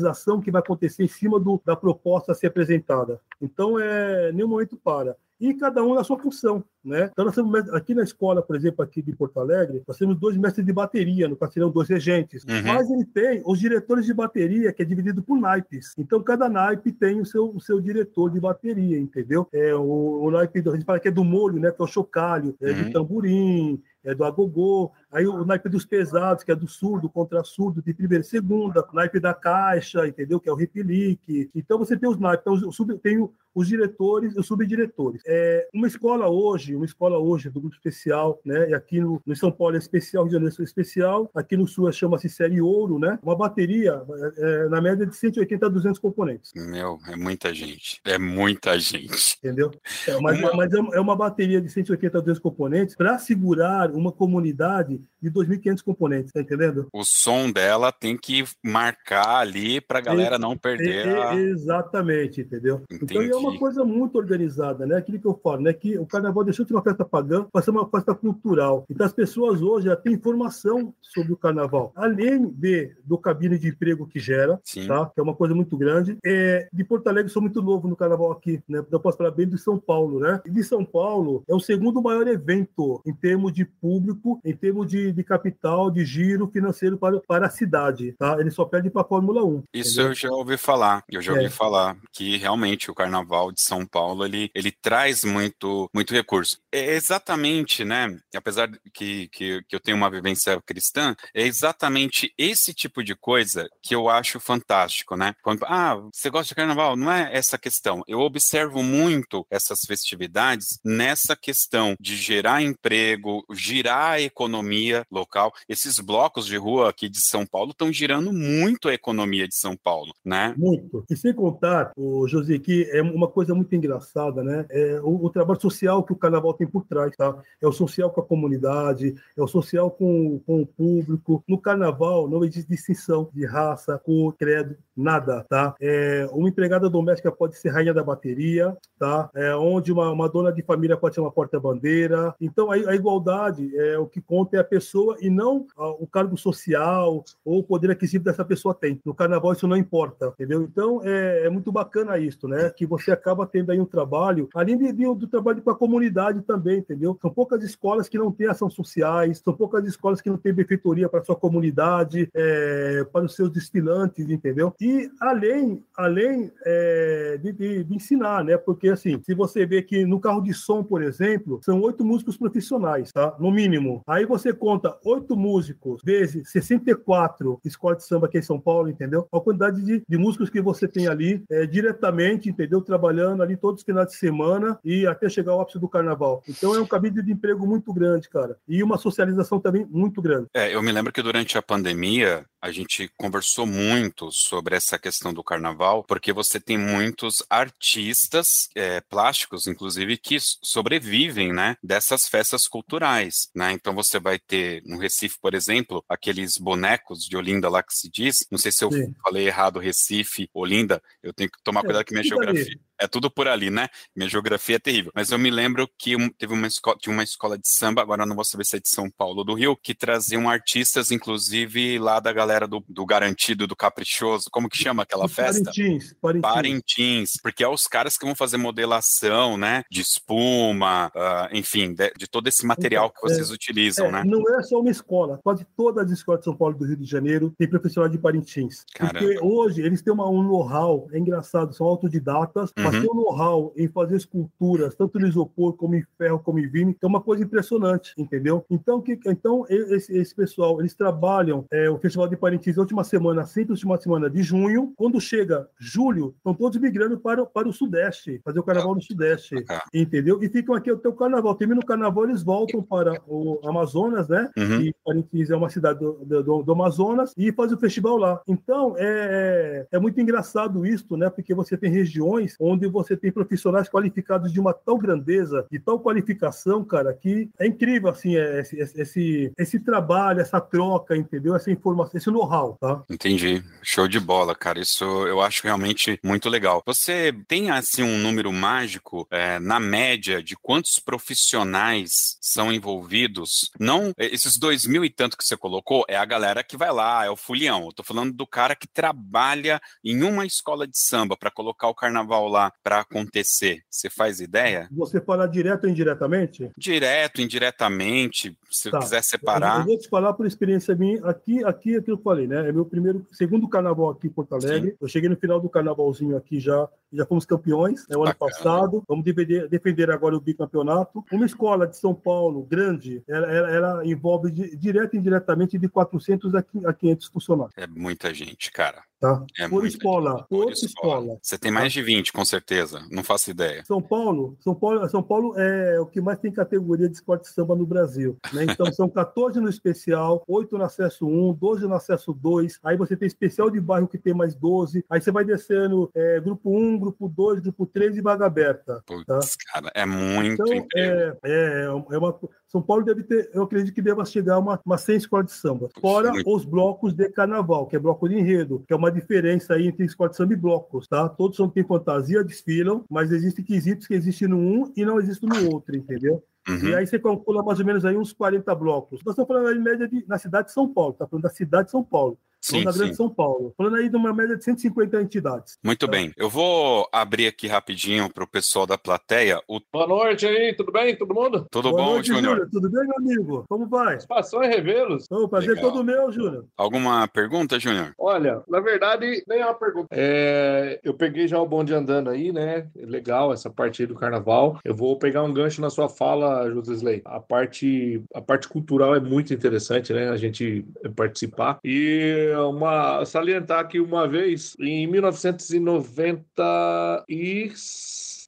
B: improvisação que vai acontecer em cima do, da proposta a ser apresentada. Então, é, nenhum momento para e cada um na sua função, né? Então, nós temos, aqui na escola, por exemplo, aqui de Porto Alegre, nós temos dois mestres de bateria, no seriam dois regentes,
A: Uhum.
B: mas ele tem os diretores de bateria, que é dividido por naipes. Então, cada naipe tem o seu, o seu diretor de bateria, entendeu? É, o, o naipe, do- a gente fala que é do molho, né? Que é o chocalho, é
A: Uhum.
B: do tamborim, é do agogô, aí o naipe dos pesados, que é do surdo, contra surdo, de primeira e segunda, o naipe da caixa, entendeu? Que é o repelique. Então você tem os naipes, então, os- sub- tem os diretores e os subdiretores. É, uma escola hoje, uma escola hoje do grupo especial, né? E aqui no, no São Paulo é especial, Rio de Janeiro é especial, aqui no Sul chama-se série ouro, né? Uma bateria é, é, na média de 180 a 200 componentes.
A: Meu, é muita gente. É muita gente.
B: Entendeu? É, mas
A: Uma-
B: mas é é uma bateria de 180 a 200 componentes para segurar uma comunidade de 2.500 componentes, tá entendendo?
A: O som dela tem que marcar ali pra galera não perder
B: É,
A: a...
B: é, exatamente, entendeu? Então é uma
A: Entendi.
B: coisa muito organizada, né? Aquilo que eu falo, né? Que o carnaval deixou de ser uma festa pagã para ser uma festa cultural. Então as pessoas hoje já têm informação sobre o carnaval, além de do cabine de emprego que gera,
A: Sim.
B: tá? Que é uma coisa muito grande. É, de Porto Alegre, sou muito novo no carnaval aqui, né? Eu posso falar bem de São Paulo, né? E de São Paulo é o segundo maior evento em termos de público, em termos de, de capital, de giro financeiro para, para a cidade, tá? Ele só perde para a Fórmula 1.
A: Isso
B: entendeu?
A: eu já ouvi falar. Eu já
B: É.
A: ouvi falar que realmente o Carnaval de São Paulo ele, ele traz muito muito recurso. É exatamente, né? Apesar de que, que, que eu tenho uma vivência cristã, é exatamente esse tipo de coisa que eu acho fantástico, né? Quando, ah, você gosta de Carnaval? Não é essa questão. Eu observo muito essas festividades nessa questão de gerar emprego, girar a economia local. Esses blocos de rua aqui de São Paulo estão girando muito a economia de São Paulo, né?
B: Muito. E sem contar, o José, que é uma coisa muito engraçada, né? É o, o trabalho social que o carnaval tem por trás, tá? É o social com a comunidade, é o social com, com o público. No carnaval não existe distinção de raça, cor, credo, nada, tá? É, uma empregada doméstica pode ser rainha da bateria, tá? É, onde uma, uma dona de família pode ser uma porta-bandeira. Então, a, a igualdade é o que conta é a pessoa e não ah, o cargo social ou o poder aquisitivo dessa pessoa tem. No carnaval isso não importa, entendeu? Então, é, é muito bacana isso, né? Que você acaba tendo aí um trabalho, além de, de- do trabalho com a comunidade também, entendeu? São poucas escolas que não têm ação sociais, são poucas escolas que não têm benfeitoria para sua comunidade, é, para os seus desfilantes, entendeu? E além, além é, de, de- de ensinar, né? Porque assim, se você vê que no carro de som, por exemplo, são oito músicos profissionais, tá? No mínimo. Aí você conta oito músicos vezes 64 escolas de samba aqui em São Paulo, entendeu? A quantidade de, de músicos que você tem ali é, diretamente, entendeu? Trabalhando ali todos os finais de semana e até chegar ao ápice do carnaval. Então é um cabide de emprego muito grande, cara. E uma socialização também muito grande.
A: É, eu me lembro que durante a pandemia a gente conversou muito sobre essa questão do carnaval, porque você tem muitos artistas é, plásticos, inclusive, que sobrevivem, né, dessas festas culturais, né? Então você vai ter no Recife, por exemplo, aqueles bonecos de Olinda lá que se diz. Não sei se eu
B: Sim.
A: falei errado, Recife, Olinda. Eu tenho que tomar
B: É,
A: cuidado que minha
B: tudo ali.
A: É tudo por ali, né? Minha geografia é terrível. Mas eu me lembro que teve uma escola, tinha uma escola de samba, agora não vou saber se é de São Paulo ou do Rio, que traziam artistas, inclusive lá da galera do, do Garantido, do Caprichoso. Como que chama aquela festa?
B: Parintins, Parintins.
A: Parintins, porque é os caras que vão fazer modelação, né? De espuma, ah, enfim, de, de todo esse material que
B: Então,
A: vocês utilizam,
B: É,
A: né?
B: Não é só uma escola, quase todas as escolas de São Paulo e do Rio de Janeiro têm profissional de Parintins.
A: Caramba.
B: Porque hoje eles têm uma, um know-how, é engraçado, são autodidatas, mas
A: Uhum.
B: um know-how em fazer esculturas, tanto no isopor, como em ferro, como em vinho, que é uma coisa impressionante, entendeu? Então, que, então esse, esse pessoal, eles trabalham é, o Festival de Parintins na última semana, sempre na última semana de junho. Quando chega julho, estão todos migrando para, o- para o Sudeste, fazer o carnaval no Sudeste
A: Ah,
B: entendeu? E ficam aqui até o carnaval. Termina o carnaval, eles voltam para o Amazonas, né?
A: Uhum.
B: E Parintins é uma cidade do, do, do Amazonas e faz o festival lá. Então, é, é muito engraçado isso, né? Porque você tem regiões onde onde você tem profissionais qualificados de uma tal grandeza, de tal qualificação, cara, que é incrível, assim, é, esse, esse, esse trabalho, essa troca, entendeu? Essa informação, esse know-how, tá?
A: Entendi. Show de bola, cara. Isso eu acho realmente muito legal. Você tem, assim, um número mágico, é, na média, de quantos profissionais são envolvidos? Não, esses dois mil e tanto que você colocou, é a galera que vai lá, é o fulião. Eu tô falando do cara que trabalha em uma escola de samba para colocar o carnaval lá para acontecer. Você faz ideia?
B: Você fala direto ou indiretamente?
A: Direto, indiretamente, se
B: Tá.
A: quiser
B: Eu
A: separar.
B: vou te falar por experiência minha. Aqui, aqui é aquilo que eu falei, né? É meu primeiro, segundo carnaval aqui em Porto Alegre. Eu cheguei no final do carnavalzinho aqui já, já fomos campeões, né? O ano
A: Bacana.
B: passado. Vamos defender, defender agora o bicampeonato. Uma escola de São Paulo, grande, ela, ela, ela envolve di- direto e indiretamente de 400 a qui- a 500 funcionários,
A: É muita gente, cara.
B: tá?
A: É
B: por escola,
A: gente.
B: por escola.
A: Você tem mais de 20, com certeza. Não faço ideia.
B: São Paulo, São Paulo, São Paulo é o que mais tem categoria de esporte de samba no Brasil. Né? Então são 14 no especial, 8 no acesso 1, 12 no acesso 2. Aí você tem especial de bairro que tem mais 12. Aí você vai descendo é, grupo 1, grupo 2, grupo 3 e vaga aberta.
A: Putz,
B: Tá.
A: cara, é muito
B: Então,
A: emprego.
B: é, é, é uma. São Paulo deve ter, eu acredito que deva chegar a uma, uma 100 escolas de samba. Fora
A: Muito.
B: os blocos de carnaval, que é bloco de enredo, que é uma diferença aí entre escola de samba e blocos, tá? Todos são têm fantasia, desfilam, mas existem quesitos que existem no um e não existem no outro, entendeu?
A: Uhum.
B: E aí você calcula mais ou menos aí uns 40 blocos. Nós estamos falando em média de, na cidade de São Paulo, tá falando da cidade de São Paulo.
A: Sim,
B: grande
A: sim.
B: São Paulo. Falando aí de uma média de 150 entidades.
A: Muito bem. Eu vou abrir aqui rapidinho para o pessoal da plateia. O...
E: Boa noite aí, tudo bem? Todo mundo?
A: Tudo
B: Boa
A: bom,
B: noite,
A: Júnior?
B: Tudo bem, meu amigo? Como vai?
E: Satisfação em revê-los.
B: O prazer
A: Legal.
B: todo meu, Júnior.
A: Alguma pergunta, Júnior?
E: Olha, na verdade, nem é uma pergunta. É, eu peguei já o bonde andando aí, né? Legal essa parte aí do carnaval. Eu vou pegar um gancho na sua fala, Josesley. A parte, a parte cultural é muito interessante, né? A gente participar. E uma salientar que uma vez, em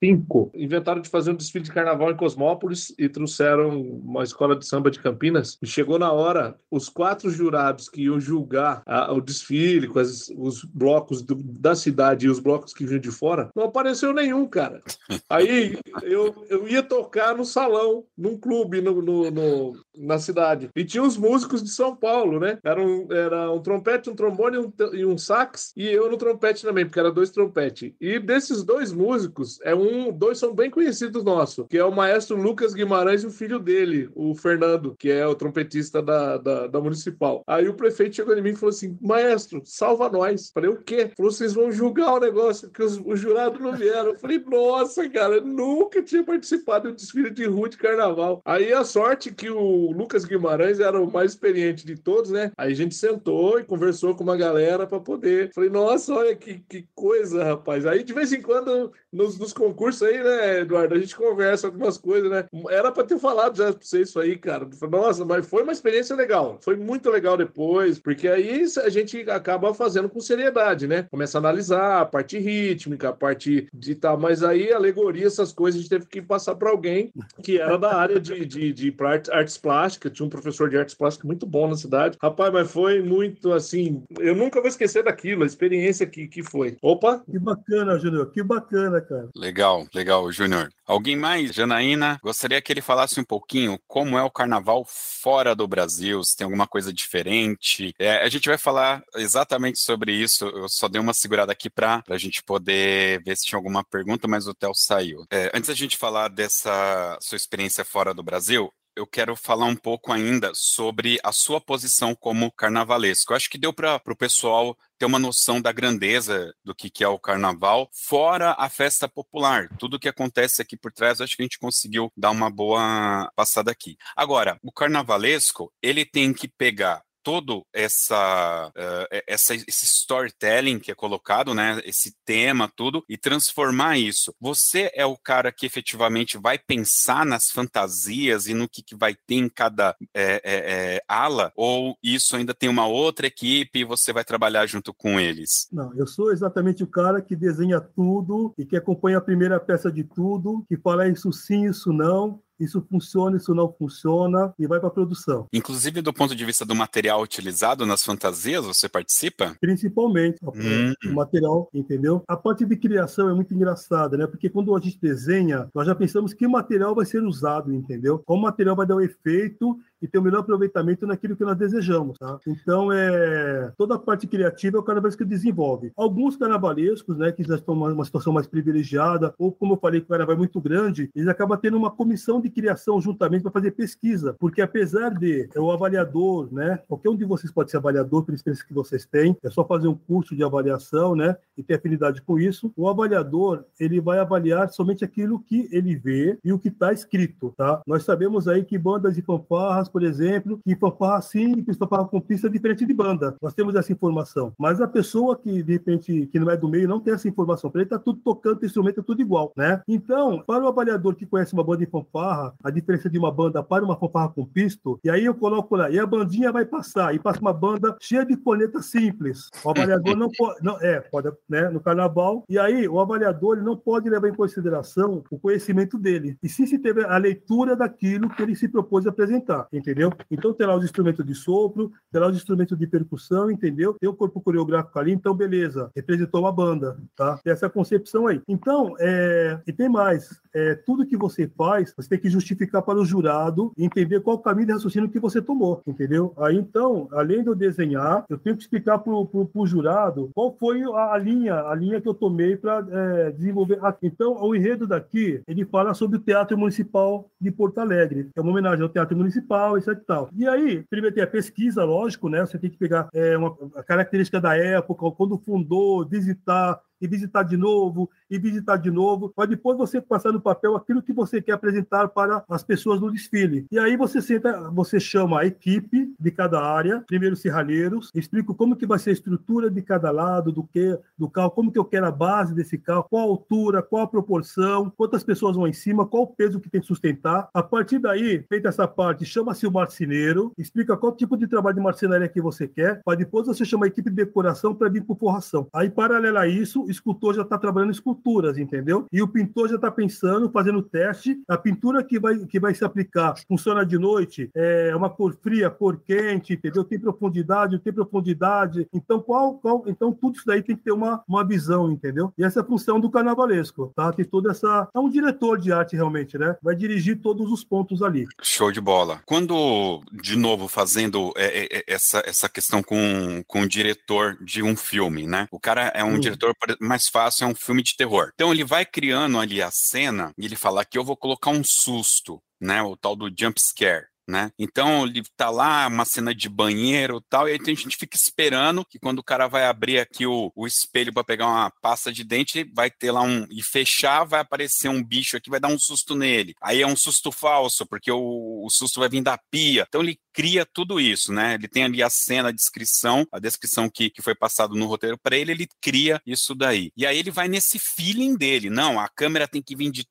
E: 1995, inventaram de fazer um desfile de carnaval em Cosmópolis e trouxeram uma escola de samba de Campinas. E chegou na hora, os quatro jurados que iam julgar a- o desfile com as- os blocos do- da cidade e os blocos que vinham de fora, não apareceu nenhum, cara. Aí eu, eu ia tocar no salão, num clube no, no- no- na cidade. E tinha os músicos de São Paulo, né? Era um, era um trompete, um trombone e um, e um sax, e eu no trompete também, porque era dois trompetes. E desses dois músicos, é um, dois são bem conhecidos nossos, que é o maestro Lucas Guimarães e o filho dele, o Fernando, que é o trompetista da, da, da municipal. Aí o prefeito chegou em mim e falou assim: Maestro, salva nós. Falei, o quê? Falou, vocês vão julgar o negócio, que os, os jurados não vieram. Eu falei, nossa, cara, nunca tinha participado de um desfile de rua de carnaval. Aí a sorte que o Lucas Guimarães era o mais experiente de todos, né? Aí a gente sentou e conversou com uma galera para poder. Falei, nossa, olha que, que coisa, rapaz. Aí de vez em quando, nos, nos concursos aí, né, Eduardo, a gente conversa algumas coisas, né? Era para ter falado já pra você isso aí, cara. Nossa, mas foi uma experiência legal. Foi muito legal depois, porque aí a gente acaba fazendo com seriedade, né? Começa a analisar a parte rítmica, a parte de tal, mas aí alegoria, essas coisas, a gente teve que passar para alguém que era da área de, de, de arte- artes plásticas, tinha um professor de artes plásticas muito bom na cidade. Rapaz, mas foi muito assim, eu nunca vou esquecer daquilo, a experiência que, que foi. Opa,
B: Que bacana, Júnior. Que bacana, cara.
A: Legal, legal, Júnior. Alguém mais? Janaína, gostaria que ele falasse um pouquinho como é o carnaval fora do Brasil, se tem alguma coisa diferente. É, a gente vai falar exatamente sobre isso. Eu só dei uma segurada aqui para a gente poder ver se tinha alguma pergunta, mas o Theo saiu. É, antes da gente falar dessa sua experiência fora do Brasil, eu quero falar um pouco ainda sobre a sua posição como carnavalesco. Eu acho que deu para o pessoal ter uma noção da grandeza do que, que é o carnaval, fora a festa popular. Tudo que acontece aqui por trás, acho que a gente conseguiu dar uma boa passada aqui. Agora, o carnavalesco, ele tem que pegar todo essa, uh, essa esse storytelling que é colocado, né, esse tema tudo e transformar isso. Você é o cara que efetivamente vai pensar nas fantasias e no que, que vai ter em cada é, é, ala ou isso ainda tem uma outra equipe e você vai trabalhar junto com eles?
B: Não, eu sou exatamente o cara que desenha tudo e que acompanha a primeira peça de tudo, que fala isso sim, isso não, isso funciona, isso não funciona, e vai para produção.
A: Inclusive, do ponto de vista do material utilizado nas fantasias, você participa?
B: Principalmente
A: Hum.
B: o material, entendeu? A parte de criação é muito engraçada, né? Porque quando a gente desenha, nós já pensamos que material vai ser usado, entendeu? Qual material vai dar o efeito e ter o melhor aproveitamento naquilo que nós desejamos, tá? Então, é toda a parte criativa é o carnavalesco que desenvolve. Alguns carnavalescos, né, que já estão numa uma situação mais privilegiada, ou como eu falei, que o carnaval é muito grande, eles acabam tendo uma comissão de criação juntamente para fazer pesquisa, porque apesar de é o avaliador, né, qualquer um de vocês pode ser avaliador pela experiência que vocês têm, é só fazer um curso de avaliação, né, e ter afinidade com isso. O avaliador, ele vai avaliar somente aquilo que ele vê e o que está escrito, tá? Nós sabemos aí que bandas de fanfarras, por exemplo, que fanfarra simples, fanfarra com pista diferente de banda. Nós temos essa informação. Mas a pessoa que, de repente, que não é do meio, não tem essa informação. Para ele tá tudo tocando, instrumento é tudo igual, né? Então, para o avaliador que conhece uma banda de fanfarra, a diferença de uma banda para uma fanfarra com pisto, e aí eu coloco lá, e a bandinha vai passar, e passa uma banda cheia de corneta simples. O avaliador não pode, não, é, pode, né, no carnaval, e aí o avaliador ele não pode levar em consideração o conhecimento dele, e sim se teve a leitura daquilo que ele se propôs a apresentar, entendeu? Então tem lá os instrumentos de sopro, tem lá os instrumentos de percussão, entendeu? Tem o corpo coreográfico ali, então beleza, representou uma banda, tá? Tem essa concepção aí. Então, é, e tem mais, é, tudo que você faz, você tem que justificar para o jurado e entender qual o caminho de raciocínio que você tomou, entendeu? Aí então, além de eu desenhar, eu tenho que explicar para o jurado qual foi a, a linha, a linha que eu tomei para é, desenvolver. Então, o enredo daqui, ele fala sobre o Teatro Municipal de Porto Alegre, é uma homenagem ao Teatro Municipal, etc e tal. E aí, primeiro tem a pesquisa, lógico, né? Você tem que pegar é, uma, a característica da época, quando fundou, visitar, e visitar de novo, e visitar de novo, para depois você passar no papel aquilo que você quer apresentar para as pessoas no desfile. E aí você senta, você chama a equipe de cada área, primeiro os serralheiros, explico como que vai ser a estrutura de cada lado do que do carro, como que eu quero a base desse carro, qual a altura, qual a proporção, quantas pessoas vão em cima, qual o peso que tem que sustentar. A partir daí, feita essa parte, chama-se o marceneiro, explica qual tipo de trabalho de marcenaria que você quer, para depois você chama a equipe de decoração para vir por forração. Aí, paralelo a isso, escultor já está trabalhando em esculturas, entendeu? E o pintor já está pensando, fazendo teste. A pintura que vai, que vai se aplicar funciona de noite, é uma cor fria, cor quente, entendeu? Tem profundidade, tem profundidade. Então, qual, qual, então tudo isso daí tem que ter uma, uma visão, entendeu? E essa é a função do carnavalesco, tá? Tem toda essa. É um diretor de arte, realmente, né? Vai dirigir todos os pontos ali.
A: Show de bola. Quando, de novo, fazendo é, é, é, essa, essa questão com, com o diretor de um filme, né? O cara é um
B: Hum.
A: diretor mais fácil, é um filme de terror. Então ele vai criando ali a cena e ele fala que eu vou colocar um susto, né? O tal do jump scare. Né? Então ele tá lá, uma cena de banheiro tal, e aí a gente fica esperando que quando o cara vai abrir aqui o, o espelho para pegar uma pasta de dente, vai ter lá um. e fechar, vai aparecer um bicho aqui, vai dar um susto nele. Aí é um susto falso, porque o, o susto vai vir da pia. Então ele cria tudo isso, né? Ele tem ali a cena, a descrição, a descrição que, que foi passado no roteiro para ele, ele cria isso daí. E aí ele vai nesse feeling dele. Não, a câmera tem que vir de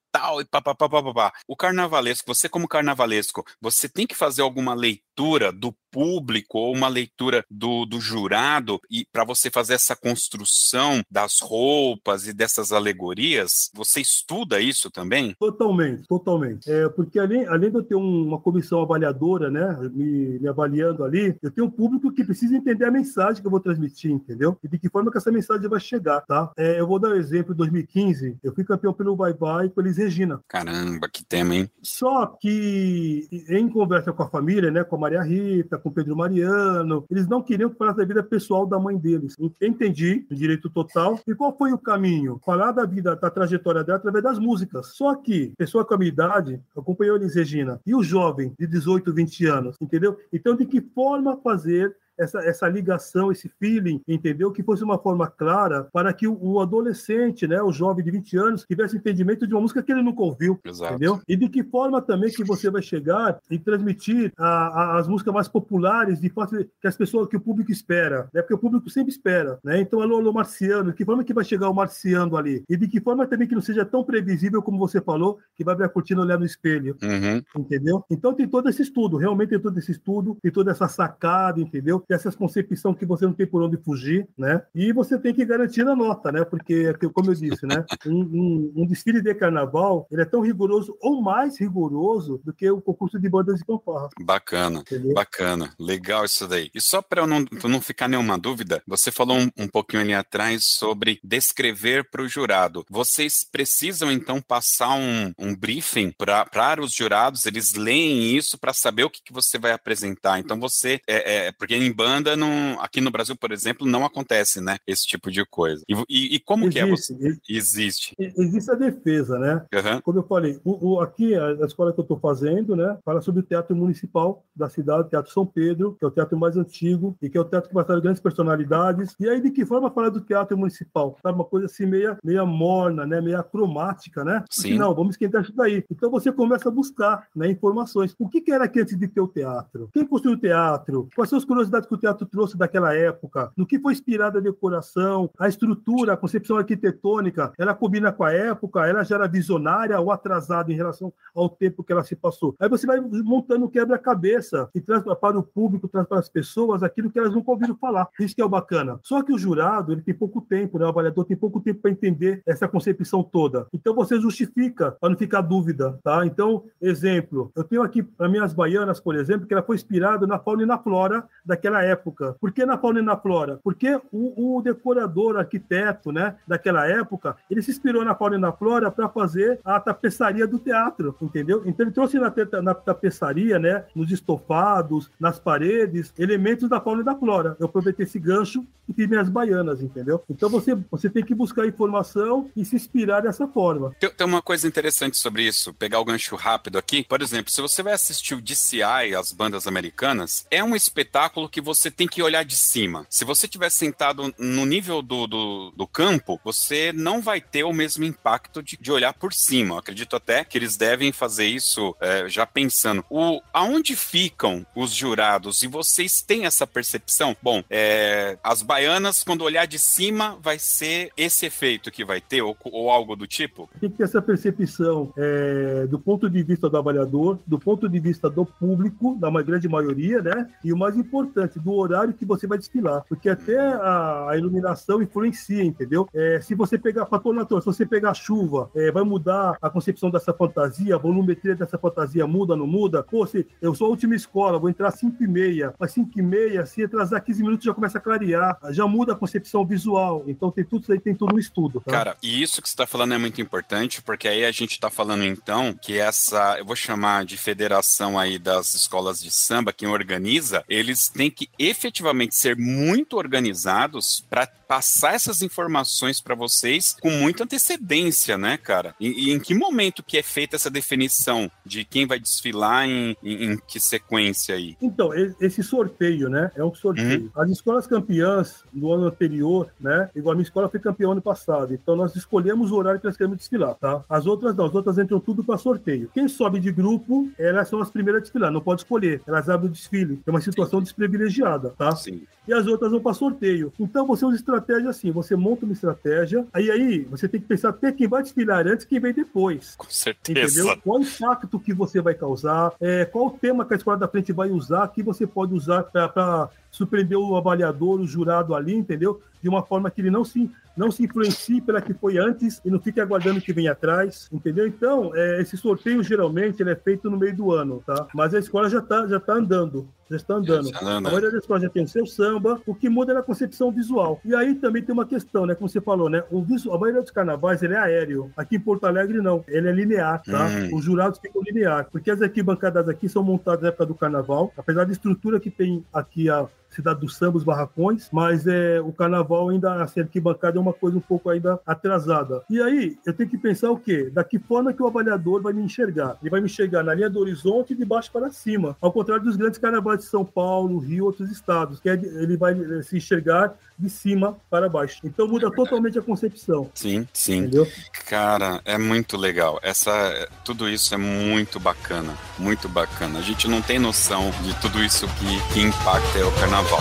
A: tal e. O carnavalesco, você como carnavalesco, você tem que fazer alguma leitura do público ou uma leitura do, do jurado e para você fazer essa construção das roupas e dessas alegorias, você estuda isso também?
B: Totalmente, totalmente. É, porque além, além de eu ter um- uma comissão avaliadora, né, me, me avaliando ali, eu tenho um público que precisa entender a mensagem que eu vou transmitir, entendeu? E de que forma que essa mensagem vai chegar, tá? É, eu vou dar um exemplo, em 2015, eu fui campeão pelo Bye Bye com Elis Regina.
A: Caramba, que tema, hein?
B: Só que em conversa com a família, né, com a Maria Rita, com Pedro Mariano, eles não queriam que falasse da vida pessoal da mãe deles. Entendi, direito total. E qual foi o caminho? Falar da vida, da trajetória dela através das músicas. Só que, pessoa com a minha idade, acompanhou Elis Regina, e o jovem de 18, 20 anos, entendeu? Então, de que forma fazer essa, essa ligação, esse feeling, entendeu? Que fosse uma forma clara para que o, o adolescente, né, o jovem de 20 anos, tivesse entendimento de uma música que ele nunca ouviu,
A: Exato.
B: entendeu? E de que forma também que você vai chegar e transmitir a- a- as músicas mais populares, de forma que as pessoas, que o público espera, né? Porque o público sempre espera, né? Então, alô, alô, Marciano, de que forma que vai chegar o Marciano ali? E de que forma também que não seja tão previsível como você falou, que vai abrir a cortina e olhar no espelho
A: Uhum.
B: entendeu? Então tem todo esse estudo, realmente tem todo esse estudo, tem toda essa sacada, entendeu? Tem essa concepção que você não tem por onde fugir, né? E você tem que garantir a nota, né? Porque, como eu disse, né? Um, um, um desfile de carnaval, ele é tão rigoroso ou mais rigoroso do que o concurso de bandas de fanfarra.
A: Bacana,
B: Entendeu?
A: bacana. Legal isso daí. E só para não, pra não ficar nenhuma dúvida, você falou um, um pouquinho ali atrás sobre descrever para o jurado. Vocês precisam, então, passar um, um briefing para os jurados, eles leem isso para saber o que, que você vai apresentar. Então, você. É, é, porque em banda, não, aqui no Brasil, por exemplo, não acontece, né? Esse tipo de coisa. E, e- e como que é você?
B: Existe,
A: Existe.
B: existe a defesa, né?
A: Aham.
B: Como eu falei, o, o- aqui a, escola que eu estou fazendo, né, fala sobre o teatro municipal da cidade, o Teatro São Pedro, que é o teatro mais antigo e que é o teatro que vai estar grandes personalidades. E aí, de que forma falar do teatro municipal? Sabe, uma coisa assim meia, meia morna, né, meia cromática, né?
A: Sim.
B: Porque, não, vamos esquentar isso daí. Então você começa a buscar né, informações. O que, que era antes de ter o teatro? Quem construiu o teatro? Quais são as curiosidades que o teatro trouxe daquela época? No que foi inspirada a decoração, a estrutura, a concepção arquitetônica? Ela combina com a época? Ela já era visionária ou atrasada em relação ao tempo que ela se passou? Aí você vai montando um quebra-cabeça e traz para o público, traz para as pessoas aquilo que elas nunca ouviram falar. Isso que é o bacana. Só que o jurado, ele tem pouco tempo, né? O avaliador tem pouco tempo para entender essa concepção toda. Então você justifica para não ficar dúvida, tá? Então, exemplo, eu tenho aqui as minhas baianas, por exemplo, que ela foi inspirada na fauna e na flora daquela época. Por que na fauna e na flora? Porque o, o decorador, arquiteto, né, daquela época, ele se inspirou na fauna e na flora para fazer a tapeçaria do teatro, entendeu? Então ele trouxe na, na tapeçaria, né, nos estofados, nas paredes, elementos da fauna e da flora. Eu aproveitei esse gancho e fiz minhas baianas, entendeu? Então você, você tem que buscar informação e se inspirar dessa forma.
A: Tem, tem uma coisa interessante sobre isso, pegar o gancho rápido aqui. Por exemplo, se você vai assistir o DCI, as bandas americanas, é um espetáculo que você tem que olhar de cima. Se você estiver sentado no nível do, do, do campo, você não vai ter o mesmo impacto de, de olhar por cima. Eu acredito até que eles devem fazer isso é, já pensando. O, aonde ficam os jurados? E vocês têm essa percepção? Bom, é, as baianas, quando olhar de cima, vai ser esse efeito que vai ter, ou, ou algo do tipo?
B: tem que ter essa percepção é, do ponto de vista do avaliador, do ponto de vista do público, da grande maioria, né? E o mais importante, do horário que você vai desfilar. Porque até a, a iluminação influencia, entendeu? É, se você pegar fator natural, se você pegar chuva, é, vai mudar a concepção dessa fantasia, a volumetria dessa fantasia muda, não muda? Pô, se eu sou a última escola, vou entrar às 5 e meia, mas 5 e meia, se atrasar 15 minutos já começa a clarear, já muda a concepção visual. Então tem tudo isso aí, tem todo um estudo. Tá?
A: Cara, e isso que você está falando é muito importante, porque aí a gente está falando então que essa, eu vou chamar de federação aí das escolas de samba, quem organiza, eles têm efetivamente ser muito organizados para passar essas informações para vocês com muita antecedência, né, cara? E, e em que momento que é feita essa definição de quem vai desfilar em, em, em que sequência aí?
B: Então, esse sorteio, né? É um sorteio. As escolas campeãs no ano anterior, né? Igual a minha escola foi campeã ano passado. Então, nós escolhemos o horário que nós queremos desfilar, tá? As outras não, as outras entram tudo para sorteio. Quem sobe de grupo, elas são as primeiras a desfilar, não pode escolher. Elas abrem o desfile. É uma situação desprivilegiada, tá?
A: Sim.
B: e as outras vão para sorteio. Então você usa estratégia assim, você monta uma estratégia, aí aí você tem que pensar até quem vai desfilar antes e quem vem depois.
A: Com certeza.
B: Entendeu? Qual o impacto que você vai causar, é, qual o tema que a escola da frente vai usar, que você pode usar para surpreender o avaliador, o jurado ali, entendeu? De uma forma que ele não se, não se influencie pela que foi antes e não fique aguardando o que vem atrás, entendeu? Então, é, esse sorteio geralmente ele é feito no meio do ano, tá? Mas a escola já está já tá andando, já está andando.
A: Já anda.
B: A maioria das escolas já tem o seu samba, o que muda é a concepção visual. E aí também tem uma questão, né? Como você falou, né? O visu... A maioria dos carnavais ele é aéreo. Aqui em Porto Alegre, não. Ele é linear, tá?
A: Hum.
B: Os jurados ficam linear. Porque as arquibancadas aqui são montadas na época do carnaval. Apesar da estrutura que tem aqui a cidade do samba, os barracões, mas é, o carnaval ainda, assim, a arquibancada é uma coisa um pouco ainda atrasada. E aí, eu tenho que pensar o quê? Da que forma que o avaliador vai me enxergar? Ele vai me enxergar na linha do horizonte de baixo para cima. Ao contrário dos grandes carnavais de São Paulo, Rio, outros estados, que é de- ele vai eh, se enxergar de cima para baixo. Então muda totalmente a concepção.
A: Sim, sim.
B: Entendeu?
A: Cara, é muito legal. Essa, tudo isso é muito bacana, muito bacana. A gente não tem noção de tudo isso que, que impacta o carnaval.
C: Alô,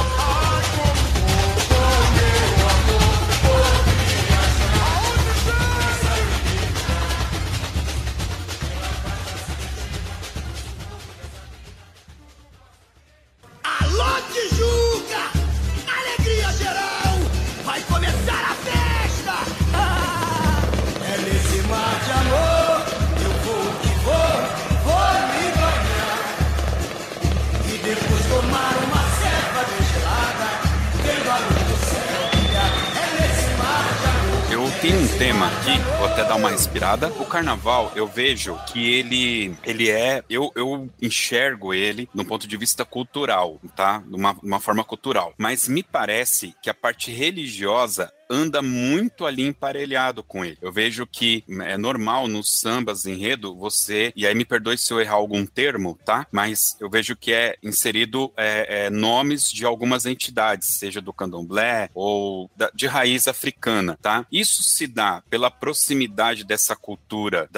C: Tijuca!
A: Tenho um tema aqui, vou até dar uma respirada. O carnaval, eu vejo que ele, ele é, eu, eu enxergo ele no ponto de vista cultural, tá? De uma, uma forma cultural. Mas me parece que a parte religiosa anda muito ali emparelhado com ele. Eu vejo que é normal nos sambas enredo você, e aí me perdoe se eu errar algum termo, tá? Mas eu vejo que é inserido é, é, nomes de algumas entidades, seja do candomblé ou da, de raiz africana, tá? Isso se dá pela proximidade dessa cultura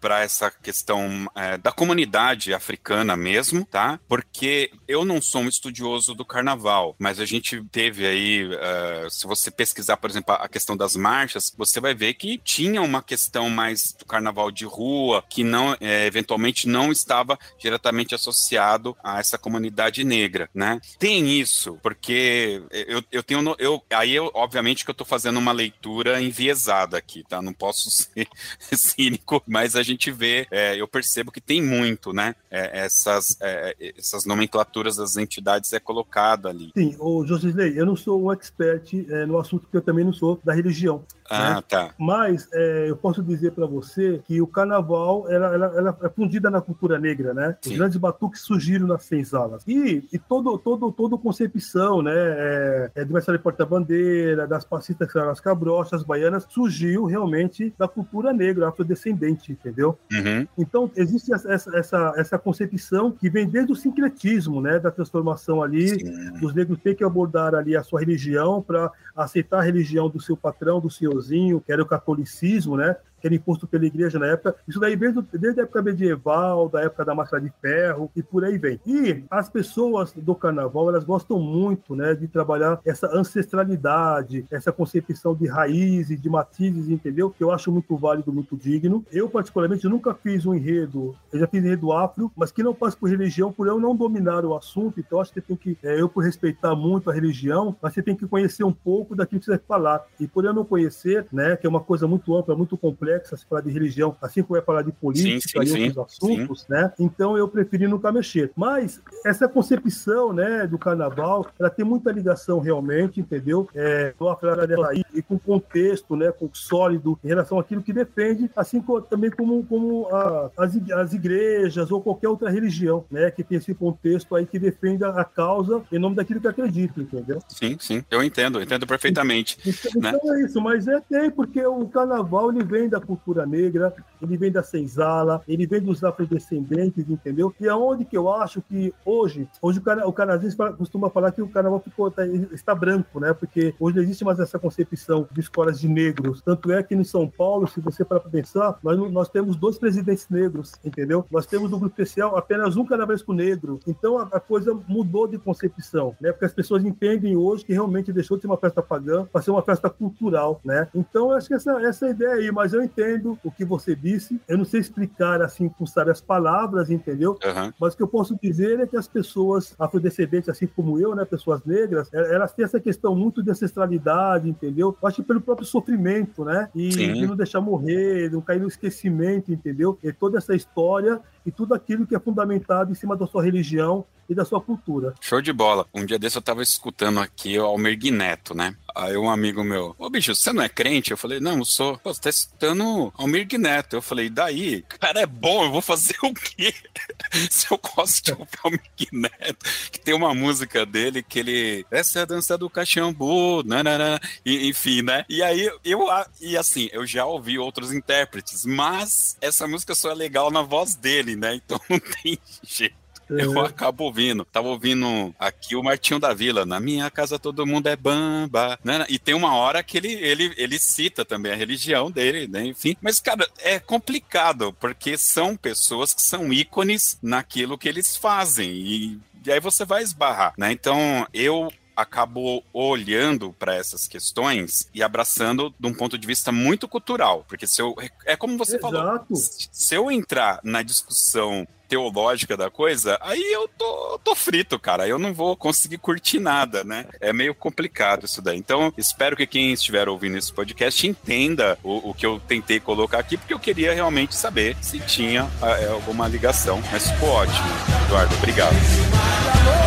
A: para essa questão é, da comunidade africana mesmo, tá? Porque eu não sou um estudioso do carnaval, mas a gente teve aí, uh, se você pesquisar, por exemplo, exemplo, a questão das marchas, você vai ver que tinha uma questão mais do carnaval de rua, que não, é, eventualmente não estava diretamente associado a essa comunidade negra, né? Tem isso, porque eu, eu tenho, eu, aí eu, obviamente que eu estou fazendo uma leitura enviesada aqui, tá? Não posso ser cínico, mas a gente vê, é, eu percebo que tem muito, né? É, essas, é, essas nomenclaturas das entidades é colocado ali.
B: Sim, o Josisley, eu não sou um expert é, no assunto que eu também não sou da religião.
A: Ah,
B: né?
A: tá.
B: Mas é, eu posso dizer para você que o carnaval ela, ela, ela, é fundida na cultura negra, né? Os
A: Sim.
B: grandes batuques surgiram nas senzalas. E, e todo, todo, todo concepção, né? É, é do mestre porta-bandeira, das passistas as cabrochas, baianas, surgiu realmente da cultura negra, afrodescendente, entendeu?
A: Uhum.
B: Então, existe essa, essa, essa concepção que vem desde o sincretismo, né? Da transformação ali,
A: Sim.
B: dos negros ter que abordar ali a sua religião para aceitar a religião do seu patrão, do senhorzinho, que era o catolicismo, né? Que era imposto pela igreja na época. Isso daí desde, desde a época medieval, da época da máscara de ferro e por aí vem. E as pessoas do carnaval, elas gostam muito, né? De trabalhar essa ancestralidade, essa concepção de raízes, de matizes, entendeu? Que eu acho muito válido, muito digno. Eu, particularmente, nunca fiz um enredo, eu já fiz enredo afro, mas que não passa por religião, por eu não dominar o assunto. Então, acho que tem que, é, eu por respeitar muito a religião, mas você tem que conhecer um pouco daquilo que você vai falar. E por eu não conhecer, né, que é uma coisa muito ampla, muito complexa, se falar de religião, assim como vai falar de política
A: Sim, sim,
B: e outros assuntos, né? Então eu preferi nunca mexer. Mas essa concepção, né, do carnaval, ela tem muita ligação realmente, entendeu? É, do afro dela aí, e com contexto, né, com sólido em relação àquilo que defende, assim como, também como, como a, as, as igrejas ou qualquer outra religião, né, que tem esse contexto aí que defende a, a causa em nome daquilo que acredita, entendeu?
A: Sim, sim. Eu entendo, eu entendo perfeitamente.
B: Então,
A: Né?
B: então é isso, mas é tem, porque o carnaval ele vem da cultura negra, ele vem da senzala, ele vem dos afrodescendentes, entendeu? E aonde que eu acho que hoje, hoje o, cara, o canadense costuma falar que o carnaval ficou, tá- está branco, né? Porque hoje não existe mais essa concepção de escolas de negros. Tanto é que em São Paulo, se você para pensar, nós, nós temos dois presidentes negros, entendeu? Nós temos no grupo especial apenas um carnavalesco negro. Então a, a coisa mudou de concepção, né? Porque as pessoas entendem hoje que realmente deixou de ser uma festa pagã para ser uma festa cultural, né? Então eu acho que essa, essa ideia aí, mas eu entendo o que você disse. Eu não sei explicar assim com as palavras, entendeu?
A: Aham.
B: Mas o que eu posso dizer é que as pessoas afrodescendentes, assim como eu, né, pessoas negras, eh, elas têm essa questão muito de ancestralidade, entendeu? Eu acho que pelo próprio sofrimento, né? E
A: Sim.
B: de não deixar morrer, não cair no esquecimento, entendeu? E toda essa história e tudo aquilo que é fundamentado em cima da sua religião e da sua cultura.
A: Show de bola. Um dia desse eu tava escutando aqui o Almir Neto, né? Aí um amigo meu, ô bicho, você não é crente? Eu falei, não, eu sou. Pô, você tá escutando Almir Neto. Eu falei, daí? Cara, é bom, eu vou fazer o quê? Se eu gosto de ouvir Almir Neto, que tem uma música dele que ele. Essa é a dança do caxambu, nanana, e, enfim, né? E aí eu, e assim, eu já ouvi outros intérpretes, mas essa música só é legal na voz dele, né? Então não tem jeito. Eu acabo ouvindo. Tava ouvindo aqui o Martinho da Vila. Na minha casa todo mundo é bamba. Né? E tem uma hora que ele, ele, ele cita também a religião dele, né? Enfim. Mas, cara, é complicado, porque são pessoas que são ícones naquilo que eles fazem. E, e aí você vai esbarrar, né? Então, eu acabo olhando para essas questões e abraçando de um ponto de vista muito cultural, porque se eu é como você
B: Exato.
A: falou, se eu entrar na discussão teológica da coisa, aí eu tô, tô frito, cara. Eu não vou conseguir curtir nada, né? É meio complicado isso daí. Então, espero que quem estiver ouvindo esse podcast entenda o, o que eu tentei colocar aqui, porque eu queria realmente saber se tinha é, alguma ligação. Mas ficou ótimo, Eduardo. Obrigado.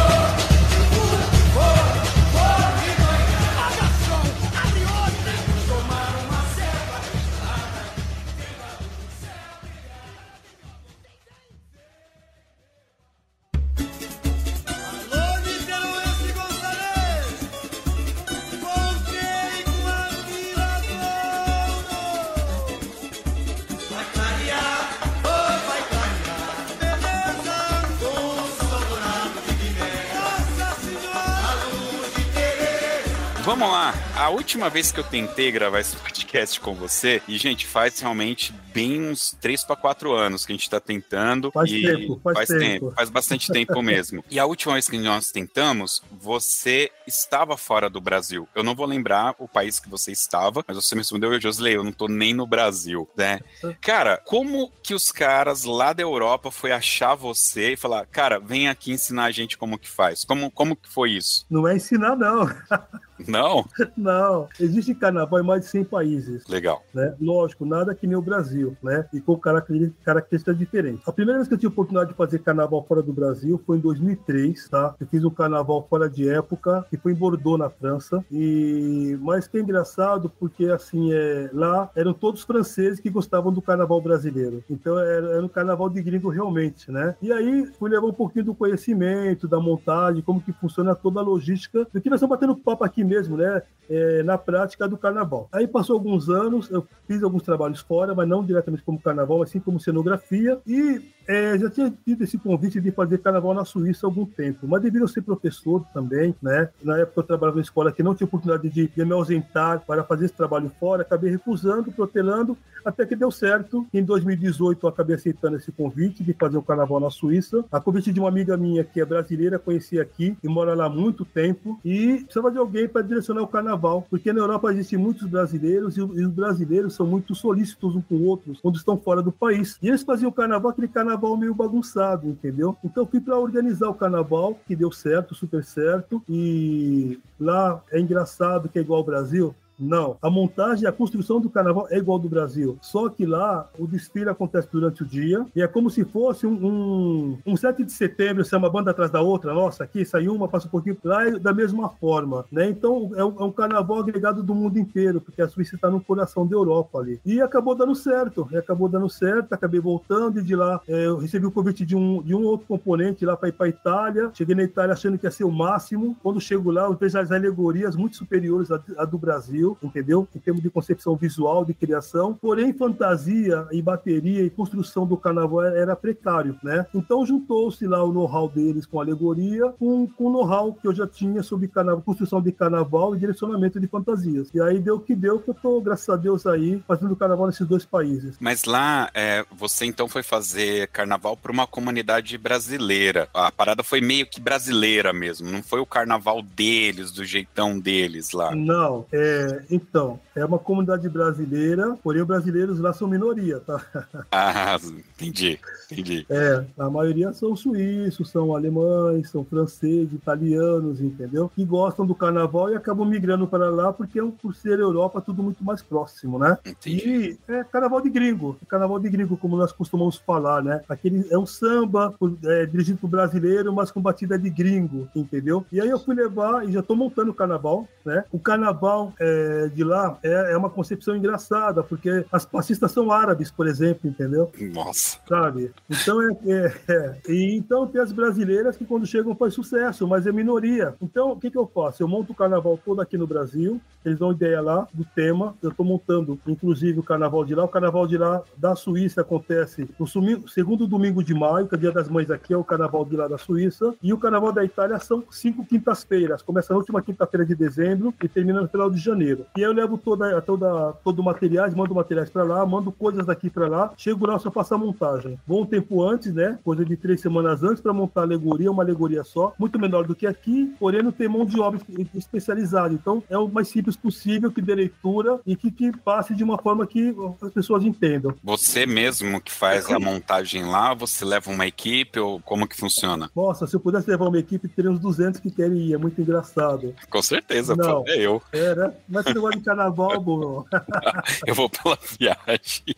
A: Vamos lá. A última vez que eu tentei gravar esse podcast com você, e, gente, faz realmente bem uns 3 para 4 anos que a gente tá tentando.
B: Faz
A: e
B: tempo, faz tempo.
A: Faz bastante tempo mesmo. E a última vez que nós tentamos, você estava fora do Brasil. Eu não vou lembrar o país que você estava, mas você me respondeu, Josley, eu não tô nem no Brasil, né? Cara, como que os caras lá da Europa foi achar você e falar, cara, vem aqui ensinar a gente como que faz? Como, como que foi isso?
B: Não é ensinar, não.
A: Não?
B: Não. Existe carnaval em mais de 100 países.
A: Legal.
B: né? Lógico, nada que nem o Brasil, né? E com características diferentes. A primeira vez que eu tive a oportunidade de fazer carnaval fora do Brasil foi em 2003, tá? Eu fiz um carnaval fora de época, que foi em Bordeaux, na França. E mas que é engraçado porque assim é lá eram todos franceses que gostavam do carnaval brasileiro. Então era, era um carnaval de gringo realmente, né? E aí fui levar um pouquinho do conhecimento, da montagem, como que funciona toda a logística, do que nós estamos batendo papo aqui mesmo, né? É, na prática do carnaval. Aí passou alguns anos, eu fiz alguns trabalhos fora, mas não diretamente como carnaval, mas sim como cenografia. E é, já tinha tido esse convite de fazer carnaval na Suíça há algum tempo, mas devido a ser professor também, né? Na época eu trabalhava na escola que não tinha oportunidade de, de me ausentar para fazer esse trabalho fora, acabei recusando, protelando, até que deu certo. Em 2018 eu acabei aceitando esse convite de fazer o carnaval na Suíça. A convite de uma amiga minha que é brasileira, conheci aqui e mora lá há muito tempo e precisava de alguém para direcionar o carnaval, porque na Europa existem muitos brasileiros e, os brasileiros são muito solícitos uns com os outros quando estão fora do país. E eles faziam o carnaval, aquele carnaval meio bagunçado, entendeu? Então fui para organizar o carnaval, que deu certo, super certo. E lá é engraçado que é igual ao Brasil. Não. A montagem a construção do carnaval é igual do Brasil. Só que lá o desfile acontece durante o dia e é como se fosse um, um, um 7 de setembro, se é uma banda atrás da outra. Nossa, aqui sai uma, passa um pouquinho. Lá é da mesma forma. Né? Então é um, é um carnaval agregado do mundo inteiro, porque a Suíça está no coração da Europa ali. E acabou dando certo. Acabou dando certo, acabei voltando e de lá é, eu recebi o convite de um, de um outro componente lá para ir para Itália. Cheguei na Itália achando que ia ser o máximo. Quando chego lá, eu vejo as alegorias muito superiores à, à do Brasil entendeu? Em termos de concepção visual, de criação. Porém, fantasia e bateria e construção do carnaval era precário, né? Então juntou-se lá o know-how deles com alegoria, com, com o know-how que eu já tinha sobre carnaval, construção de carnaval e direcionamento de fantasias. E aí deu o que deu, que eu tô, graças a Deus, aí, fazendo carnaval nesses dois países.
A: Mas lá, é, você então foi fazer carnaval para uma comunidade brasileira. A parada foi meio que brasileira mesmo, não foi o carnaval deles, do jeitão deles lá.
B: Não, é, então, é uma comunidade brasileira, porém os brasileiros lá são minoria, tá?
A: Ah, entendi, entendi.
B: É, a maioria são suíços, são alemães, são franceses, italianos, entendeu? Que gostam do carnaval e acabam migrando para lá porque, por ser Europa, tudo muito mais próximo, né?
A: Entendi.
B: E é carnaval de gringo, é carnaval de gringo, como nós costumamos falar, né? Aquele é um samba é, dirigido pro brasileiro, mas com batida de gringo, entendeu? E aí eu fui levar e já tô montando o carnaval, né? O carnaval é, de lá é, é uma concepção engraçada, porque as passistas são árabes, por exemplo, entendeu?
A: Nossa.
B: Sabe? Então é, é, é. E então tem as brasileiras que quando chegam faz sucesso, mas é minoria. Então o que, que eu faço? Eu monto o carnaval todo aqui no Brasil, eles dão ideia lá do tema, eu estou montando, inclusive, o carnaval de lá. O carnaval de lá da Suíça acontece no sumi- segundo domingo de maio, que é o dia das mães aqui, é o carnaval de lá da Suíça. E o carnaval da Itália são cinco quintas-feiras. Começa na última quinta-feira de dezembro e termina no final de janeiro. E aí eu levo toda, toda, todo o materiais, mando materiais para lá, mando coisas daqui para lá. Chego lá, só faço a montagem. Vou um tempo antes, né? Coisa de três semanas antes, para montar a alegoria, uma alegoria só. Muito menor do que aqui, porém não tem mão de obra especializada. Então é o mais simples possível, que dê leitura e que, que passe de uma forma que as pessoas entendam.
A: Você mesmo que faz a montagem lá, você leva uma equipe ou como que funciona?
B: Nossa, se eu pudesse levar uma equipe, teria uns 200 que querem ir. É muito engraçado.
A: Com certeza,
B: Não.
A: é eu.
B: É, né? Mas você gosta de carnaval, Bruno.
A: Eu vou pela viagem.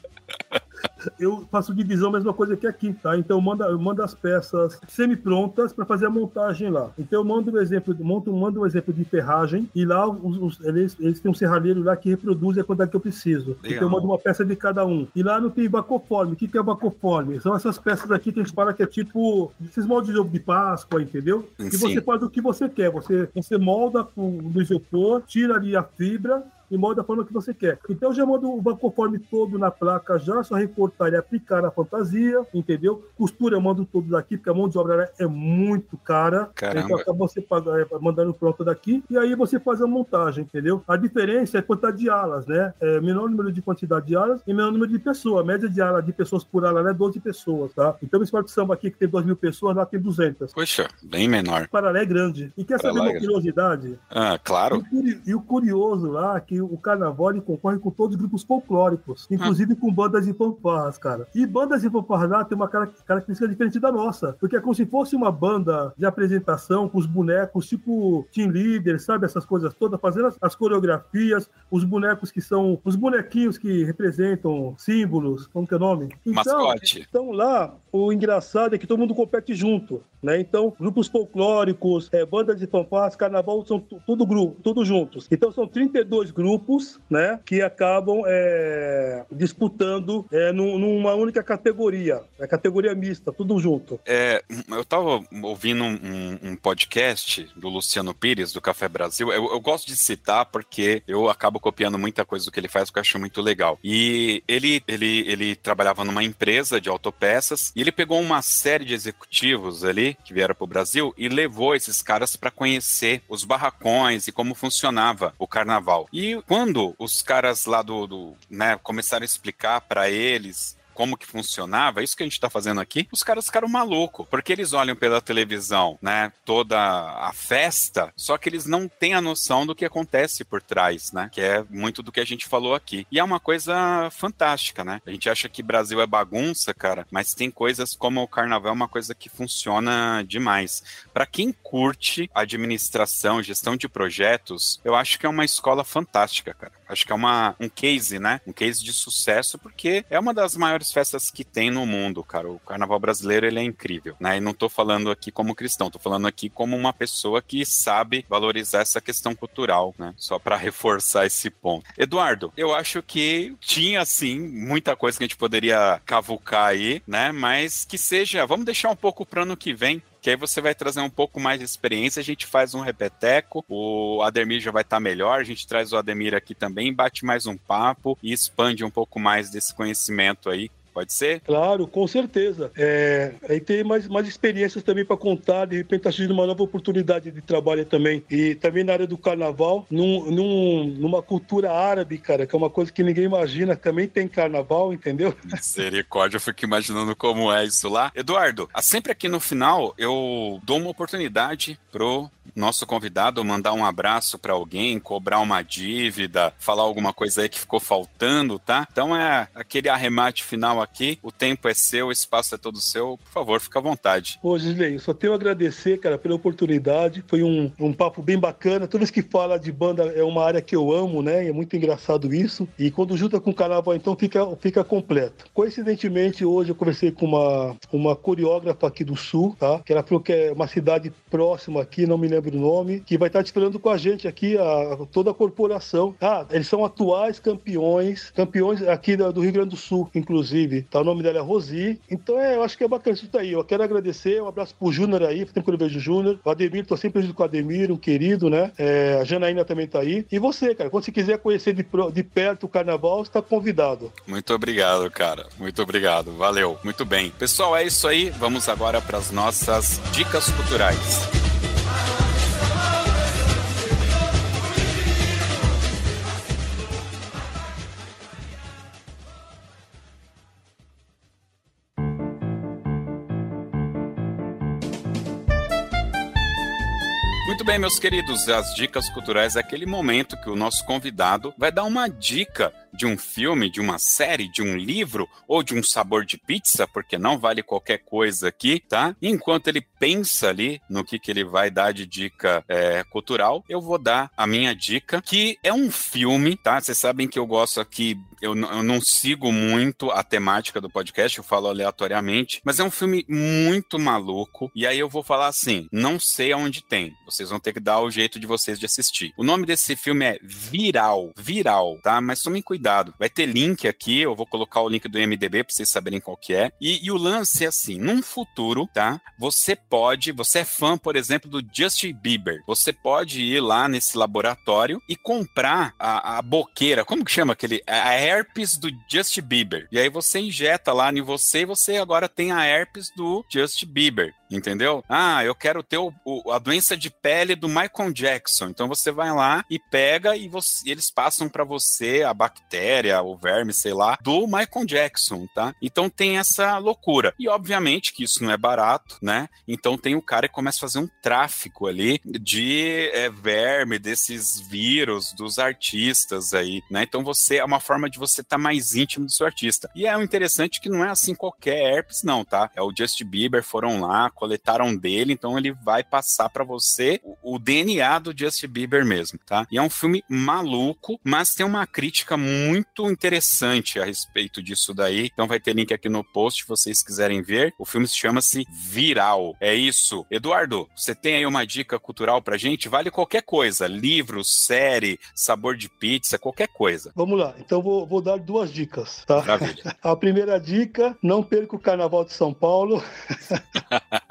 B: Eu faço divisão, mesma coisa que aqui, tá? Então eu mando, eu mando as peças semi-prontas para fazer a montagem lá. Então eu mando um exemplo, monto, mando um exemplo de ferragem e lá os, os- eles, eles têm um serralheiro lá que reproduz a quantidade que eu preciso.
A: Legal.
B: Então eu mando uma peça de cada um. E lá não tem bacoforme. O que, que é bacoforme? São essas peças aqui que a gente fala que é tipo esses moldes de Páscoa, entendeu? E
A: Sim.
B: você faz o que você quer. Você, você molda com, no isopor, tira ali a fibra, e molda da forma que você quer. Então eu já mando o bancoforme todo na placa já, só recortar e aplicar na fantasia, entendeu? Costura eu mando tudo daqui, porque a mão de obra é muito cara.
A: Caramba.
B: Então acaba você é, mandando pronto daqui e aí você faz a montagem, entendeu? A diferença é a quantidade de alas, né? É menor número de quantidade de alas e menor número de pessoas. A média de ala de pessoas por ala é 12 pessoas, tá? Então esse de samba aqui que tem 2 mil pessoas, lá tem 200.
A: Poxa, bem menor.
B: Paralé é grande. E quer saber
A: Paralé é
B: uma
A: grande.
B: curiosidade?
A: Ah, claro.
B: E o curioso lá é que o carnaval ele concorre com todos os grupos folclóricos, inclusive com bandas e fanfarras, cara. E bandas e fanfarras lá tem uma cara- característica diferente da nossa, porque é como se fosse uma banda de apresentação com os bonecos, tipo Team Leader, sabe? Essas coisas todas, fazendo as, as coreografias, os bonecos que são. os bonequinhos que representam símbolos, como que é o nome?
A: Mascote.
B: Então lá, o engraçado é que todo mundo compete junto, né? Então, grupos folclóricos, é, bandas de fanfarras, carnaval, são tu- tudo grupo, tudo juntos. Então são 32 grupos, né? Que acabam é, disputando é, num- numa única categoria, a categoria mista, tudo junto.
A: É, eu tava ouvindo um, um- podcast do Luciano Pires, do Café Brasil. Eu, eu gosto de citar porque eu acabo copiando muita coisa do que ele faz, que eu acho muito legal. E ele, ele, ele trabalhava numa empresa de autopeças e ele pegou uma série de executivos ali que vieram pro Brasil e levou esses caras para conhecer os barracões e como funcionava o carnaval. E quando os caras lá do, do né, começaram a explicar para eles como que funcionava, isso que a gente tá fazendo aqui, os caras ficaram malucos, porque eles olham pela televisão, né, toda a festa, só que eles não têm a noção do que acontece por trás, né, que é muito do que a gente falou aqui. E é uma coisa fantástica, né? A gente acha que Brasil é bagunça, cara, mas tem coisas como o carnaval é uma coisa que funciona demais. Para quem curte administração, gestão de projetos, eu acho que é uma escola fantástica, cara. Acho que é uma, um case, né? Um case de sucesso, porque é uma das maiores festas que tem no mundo, cara. O carnaval brasileiro, ele é incrível, né? E não tô falando aqui como cristão, tô falando aqui como uma pessoa que sabe valorizar essa questão cultural, né? Só para reforçar esse ponto. Eduardo, eu acho que tinha, sim, muita coisa que a gente poderia cavucar aí, né? Mas que seja, vamos deixar um pouco para ano que vem, que aí você vai trazer um pouco mais de experiência, a gente faz um repeteco, o Ademir já vai estar melhor, a gente traz o Ademir aqui também, bate mais um papo e expande um pouco mais desse conhecimento aí. Pode ser?
B: Claro, com certeza. É, aí tem mais, mais experiências também para contar, de repente está surgindo uma nova oportunidade de trabalho também. E também na área do carnaval, num, num- numa cultura árabe, cara, que é uma coisa que ninguém imagina, também tem carnaval, entendeu?
A: Misericórdia, eu fico imaginando como é isso lá. Eduardo, sempre aqui no final eu dou uma oportunidade pro nosso convidado mandar um abraço para alguém, cobrar uma dívida, falar alguma coisa aí que ficou faltando, tá? Então é aquele arremate final aqui. O tempo é seu, o espaço é todo seu. Por favor, fica à vontade.
B: Ô, Gisley, só tenho a agradecer, cara, pela oportunidade. Foi um, um papo bem bacana. Toda vez que fala de banda é uma área que eu amo, né? É muito engraçado isso. E quando junta com o carnaval, então fica, fica completo. Coincidentemente, hoje eu conversei com uma, uma coreógrafa aqui do Sul, tá? Que ela falou que é uma cidade próxima aqui, não me lembro o nome, que vai estar esperando com a gente aqui, a, toda a corporação. Ah, eles são atuais campeões, campeões aqui da- do Rio Grande do Sul, inclusive. Tá? O nome dela é Rosi. Então, é, eu acho que é bacana isso daí. Eu quero agradecer, um abraço pro Júnior aí, faz tempo que eu vejo o Júnior. O Ademir, tô sempre junto com o Ademir, um querido, né? É, a Janaína também tá aí. E você, cara, quando você quiser conhecer de, de perto o carnaval, você tá convidado.
A: Muito obrigado, cara. Muito obrigado. Valeu. Muito bem. Pessoal, é isso aí. Vamos agora para as nossas dicas culturais. Muito bem, meus queridos, as dicas culturais é aquele momento que o nosso convidado vai dar uma dica de um filme, de uma série, de um livro ou de um sabor de pizza, porque não vale qualquer coisa aqui, tá? Enquanto ele pensa ali no que, que ele vai dar de dica é, cultural, eu vou dar a minha dica, que é um filme, tá? Vocês sabem que eu gosto aqui, eu, eu não sigo muito a temática do podcast, eu falo aleatoriamente, mas é um filme muito maluco, e aí eu vou falar assim, não sei aonde tem, vocês vão ter que dar o jeito de vocês de assistir. O nome desse filme é Viral, Viral, tá? Mas tomem cuidado. Vai ter link aqui, eu vou colocar o link do MDB para vocês saberem qual que é. E, e o lance é assim, num futuro, tá? Você pode, você é fã, por exemplo, do Justin Bieber. Você pode ir lá nesse laboratório e comprar a, a boqueira, como que chama aquele? A herpes do Justin Bieber. E aí você injeta lá em você e você agora tem a herpes do Justin Bieber. Entendeu? Ah, eu quero ter o, o- a doença de pele do Michael Jackson. Então você vai lá e pega e você- eles passam pra você a bactéria, o verme, sei lá, do Michael Jackson, tá? Então tem essa loucura. E obviamente que isso não é barato, né? Então tem o cara que começa a fazer um tráfico ali de é, verme, desses vírus, dos artistas aí, né? Então você é uma forma de você estar mais íntimo do seu artista. E é interessante que não é assim qualquer herpes, não, tá? É o Justin Bieber, foram lá, coletaram dele, então ele vai passar pra você o, o DNA do Justin Bieber mesmo, tá? E é um filme maluco, mas tem uma crítica muito interessante a respeito disso daí. Então vai ter link aqui no post, se vocês quiserem ver. O filme se chama-se Viral. É isso. Eduardo, você tem aí uma dica cultural pra gente? Vale qualquer coisa, livro, série, sabor de pizza, qualquer coisa.
B: Vamos lá, então vou, vou dar duas dicas, tá?
A: Maravilha.
B: A primeira dica, não perca o Carnaval de São Paulo.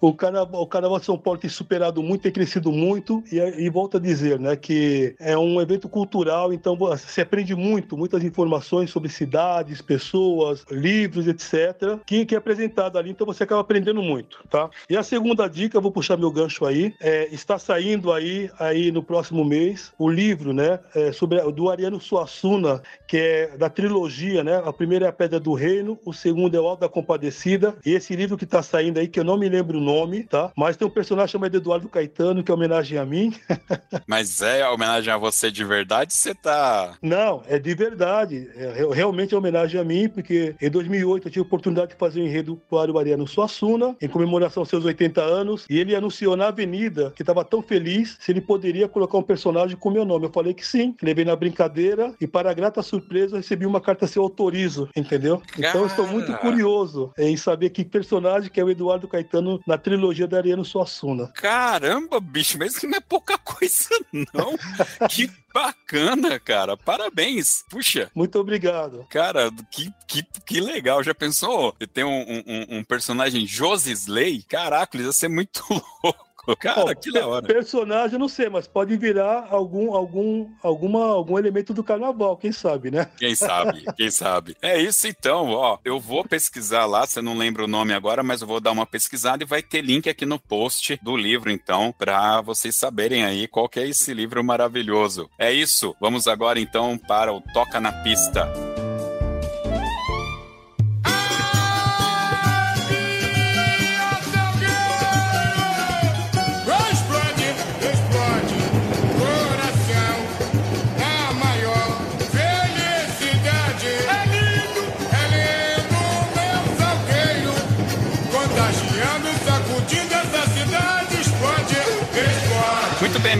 B: O carnaval, o carnaval de São Paulo tem superado muito, tem crescido muito, e, e volto a dizer, né, que é um evento cultural, então você aprende muito, muitas informações sobre cidades, pessoas, livros, etc., que, que é apresentado ali, então você acaba aprendendo muito, tá? E a segunda dica, vou puxar meu gancho aí, é, está saindo aí, aí no próximo mês, o livro, né, é, sobre, do Ariano Suassuna, que é da trilogia, né? A primeira é a Pedra do Reino, o segundo é o Alto da Compadecida, e esse livro que tá saindo aí, que eu não me lembro nome, tá? Mas tem um personagem chamado Eduardo Caetano, que é homenagem a mim.
A: Mas é homenagem a você de verdade? Você tá.
B: Não, é de verdade. É, re- realmente é homenagem a mim, porque em 2008 eu tive a oportunidade de fazer um enredo para o Ariano Suassuna, em comemoração aos seus 80 anos, e ele anunciou na avenida que estava tão feliz se ele poderia colocar um personagem com meu nome. Eu falei que sim, levei na brincadeira, e para a grata surpresa recebi uma carta se eu autorizo, entendeu? Então eu estou muito
A: Cara.
B: curioso em saber que personagem que é o Eduardo Caetano na trilogia da Ariano Suassuna.
A: Caramba, bicho, mas isso não é pouca coisa, não. que bacana, cara. Parabéns. Puxa.
B: Muito obrigado.
A: Cara, que, que, que legal. Já pensou? Tem um, um, um personagem Josi Slay? Caraca, ele ia ser muito louco. Cara, que da hora.
B: Personagem, não sei, mas pode virar algum, algum, alguma, algum elemento do carnaval, quem sabe, né?
A: Quem sabe, quem sabe. É isso então, ó. Eu vou pesquisar lá, você não lembra o nome agora, mas eu vou dar uma pesquisada e vai ter link aqui no post do livro, então, para vocês saberem aí qual que é esse livro maravilhoso. É isso. Vamos agora então para o Toca na Pista.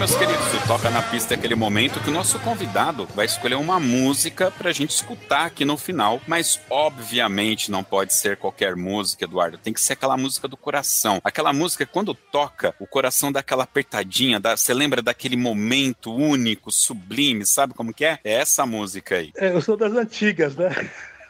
A: Meus queridos, o Toca na Pista é aquele momento que o nosso convidado vai escolher uma música pra gente escutar aqui no final, mas obviamente não pode ser qualquer música, Eduardo, tem que ser aquela música do coração. Aquela música quando toca, o coração dá aquela apertadinha, dá- você lembra daquele momento único, sublime, sabe como que é? É essa música aí.
B: É, eu sou das antigas, né?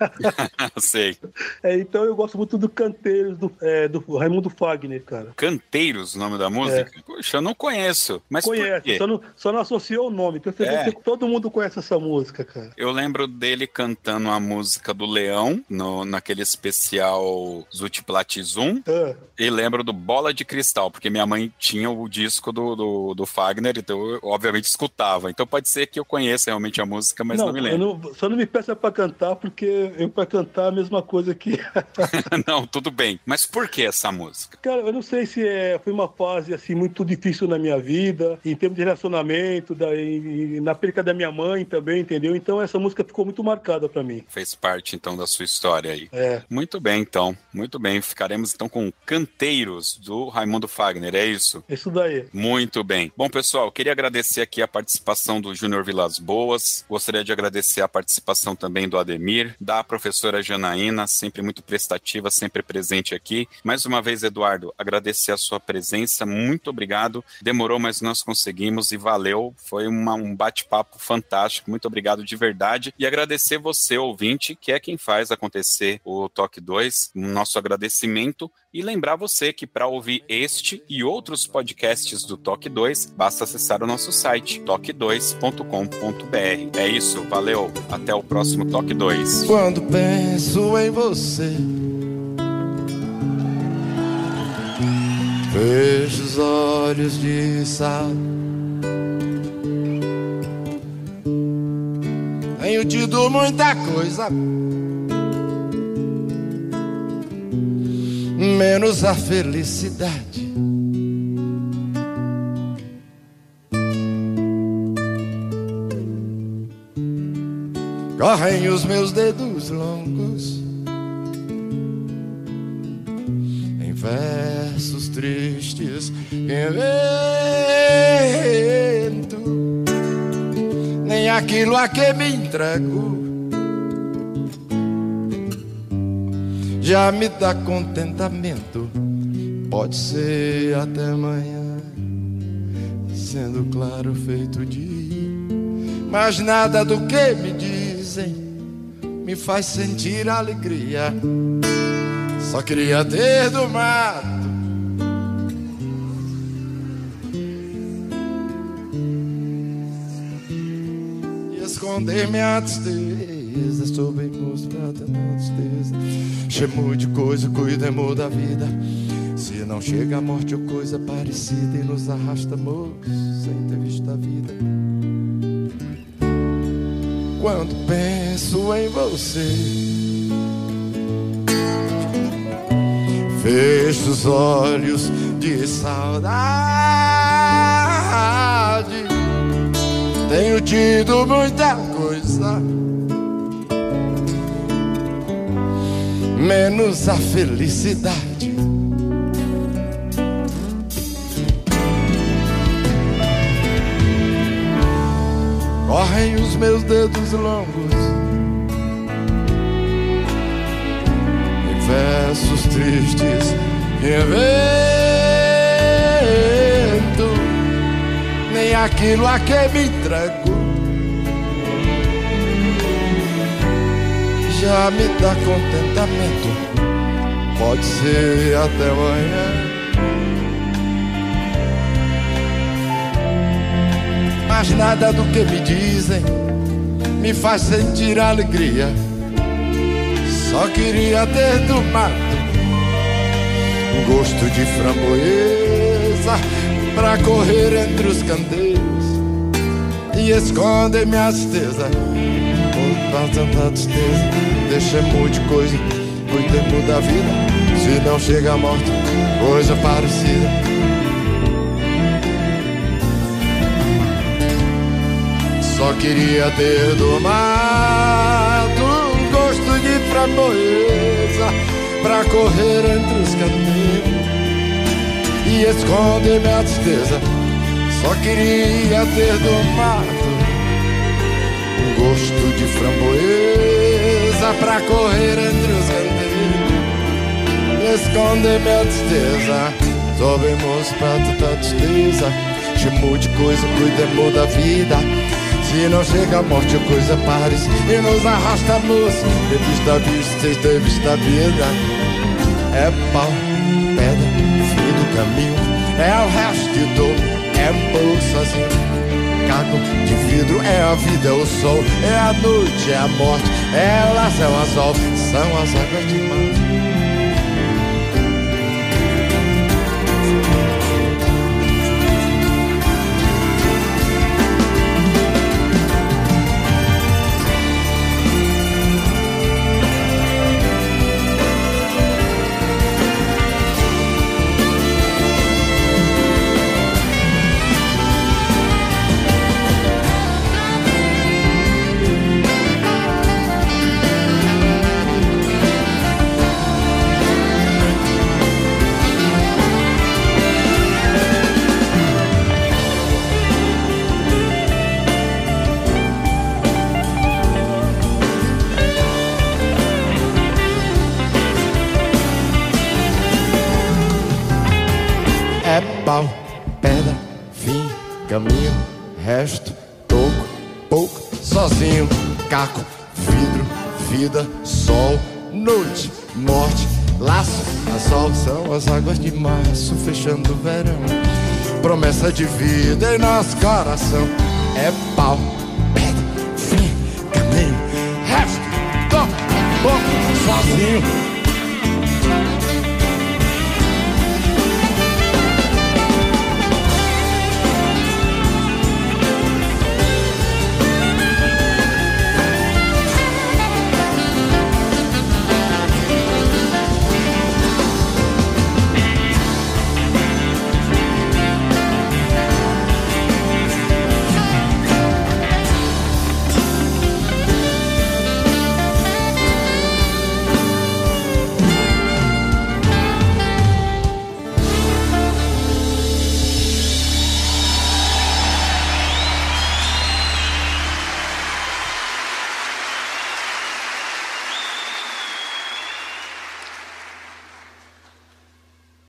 A: Sei.
B: É, então eu gosto muito do Canteiros, do, é, do Raimundo Fagner, cara.
A: Canteiros, o nome da música? Poxa, eu não conheço. Mas
B: Conhece, só não, só não associou o nome. Certeza
A: É.
B: todo mundo conhece essa música, cara.
A: Eu lembro dele cantando a música do Leão, no, naquele especial Zutplat Zoom,
B: Ah,
A: e lembro do Bola de Cristal, porque minha mãe tinha o disco do, do, do Fagner, então eu obviamente escutava. Então pode ser que eu conheça realmente a música, mas não, me
B: eu
A: lembro.
B: não- só não me peça pra cantar, porque eu pra cantar a mesma coisa que.
A: Não, tudo bem. Mas por que essa música?
B: Cara, eu não sei se é, foi uma fase assim muito difícil na minha vida, em termos de relacionamento, da, e- e na perca da minha mãe também, entendeu? Então essa música ficou muito marcada pra mim.
A: Fez parte então da sua história aí.
B: É.
A: Muito bem, então. Muito bem. Ficaremos então com Canteiros do Raimundo Fagner, é isso?
B: Isso daí.
A: Muito bem. Bom, pessoal, queria agradecer aqui a participação do Júnior Vilas Boas. Gostaria de agradecer a participação também do Ademir, da a professora Janaína, sempre muito prestativa, sempre presente aqui. Mais uma vez, Eduardo, agradecer a sua presença, muito obrigado. Demorou, mas nós conseguimos e valeu. Foi uma, um bate-papo fantástico, muito obrigado de verdade. E agradecer você, ouvinte, que é quem faz acontecer o Toque 2, nosso agradecimento. E lembrar você que para ouvir este e outros podcasts do Toque 2, basta acessar o nosso site toque2.com.br. É isso, valeu, até o próximo Toque 2.
F: Quando penso em você, vejo os olhos de sal. Tenho tido muita coisa, menos a felicidade. Correm os meus dedos longos em versos tristes que nem aquilo a que me entrego já me dá contentamento. Pode ser até amanhã, sendo claro feito dia, mas nada do que me dizem me faz sentir alegria. Só queria ter do mato e esconder minha tristeza. Estou bem mostrado na tristeza. Chamo de coisa, cuidemos da vida. Se não chega a morte ou coisa parecida e nos arrasta moço sem ter visto a vida. Quando penso em você, fecho os olhos de saudade. Tenho tido muita coisa, menos a felicidade. Correm os meus dedos longos. Versos tristes que invento, nem aquilo a que me entrego já me dá contentamento. Pode ser até amanhã. Mas nada do que me dizem me faz sentir alegria. Só queria ter do mato um gosto de framboesa pra correr entre os candeiros e esconder minha tristeza. Pra tanta tristeza, deixemos de coisa, cuidemos da vida. Se não chega a morte, coisa parecida. Só queria ter do mato um gosto de framboesa pra correr entre os caminhos e esconder minha tristeza. Só queria ter do mato um gosto de framboesa pra correr entre os e esconder minha tristeza. Sobemos pra tanta tristeza, chamo de coisa, cuidemos da vida. Se não chega a morte, coisa pares e nos arrastamos. A vista, sem ter visto a vida. É pau, pedra, fim do caminho. É o resto de dor, é morro sozinho. Caco de vidro é a vida, é o sol, é a noite, é a morte, é o céu azul, são as águas de mar. De vida em nosso coração é pau, pedra, fim, caminho, resto, toco, pouco, sozinho,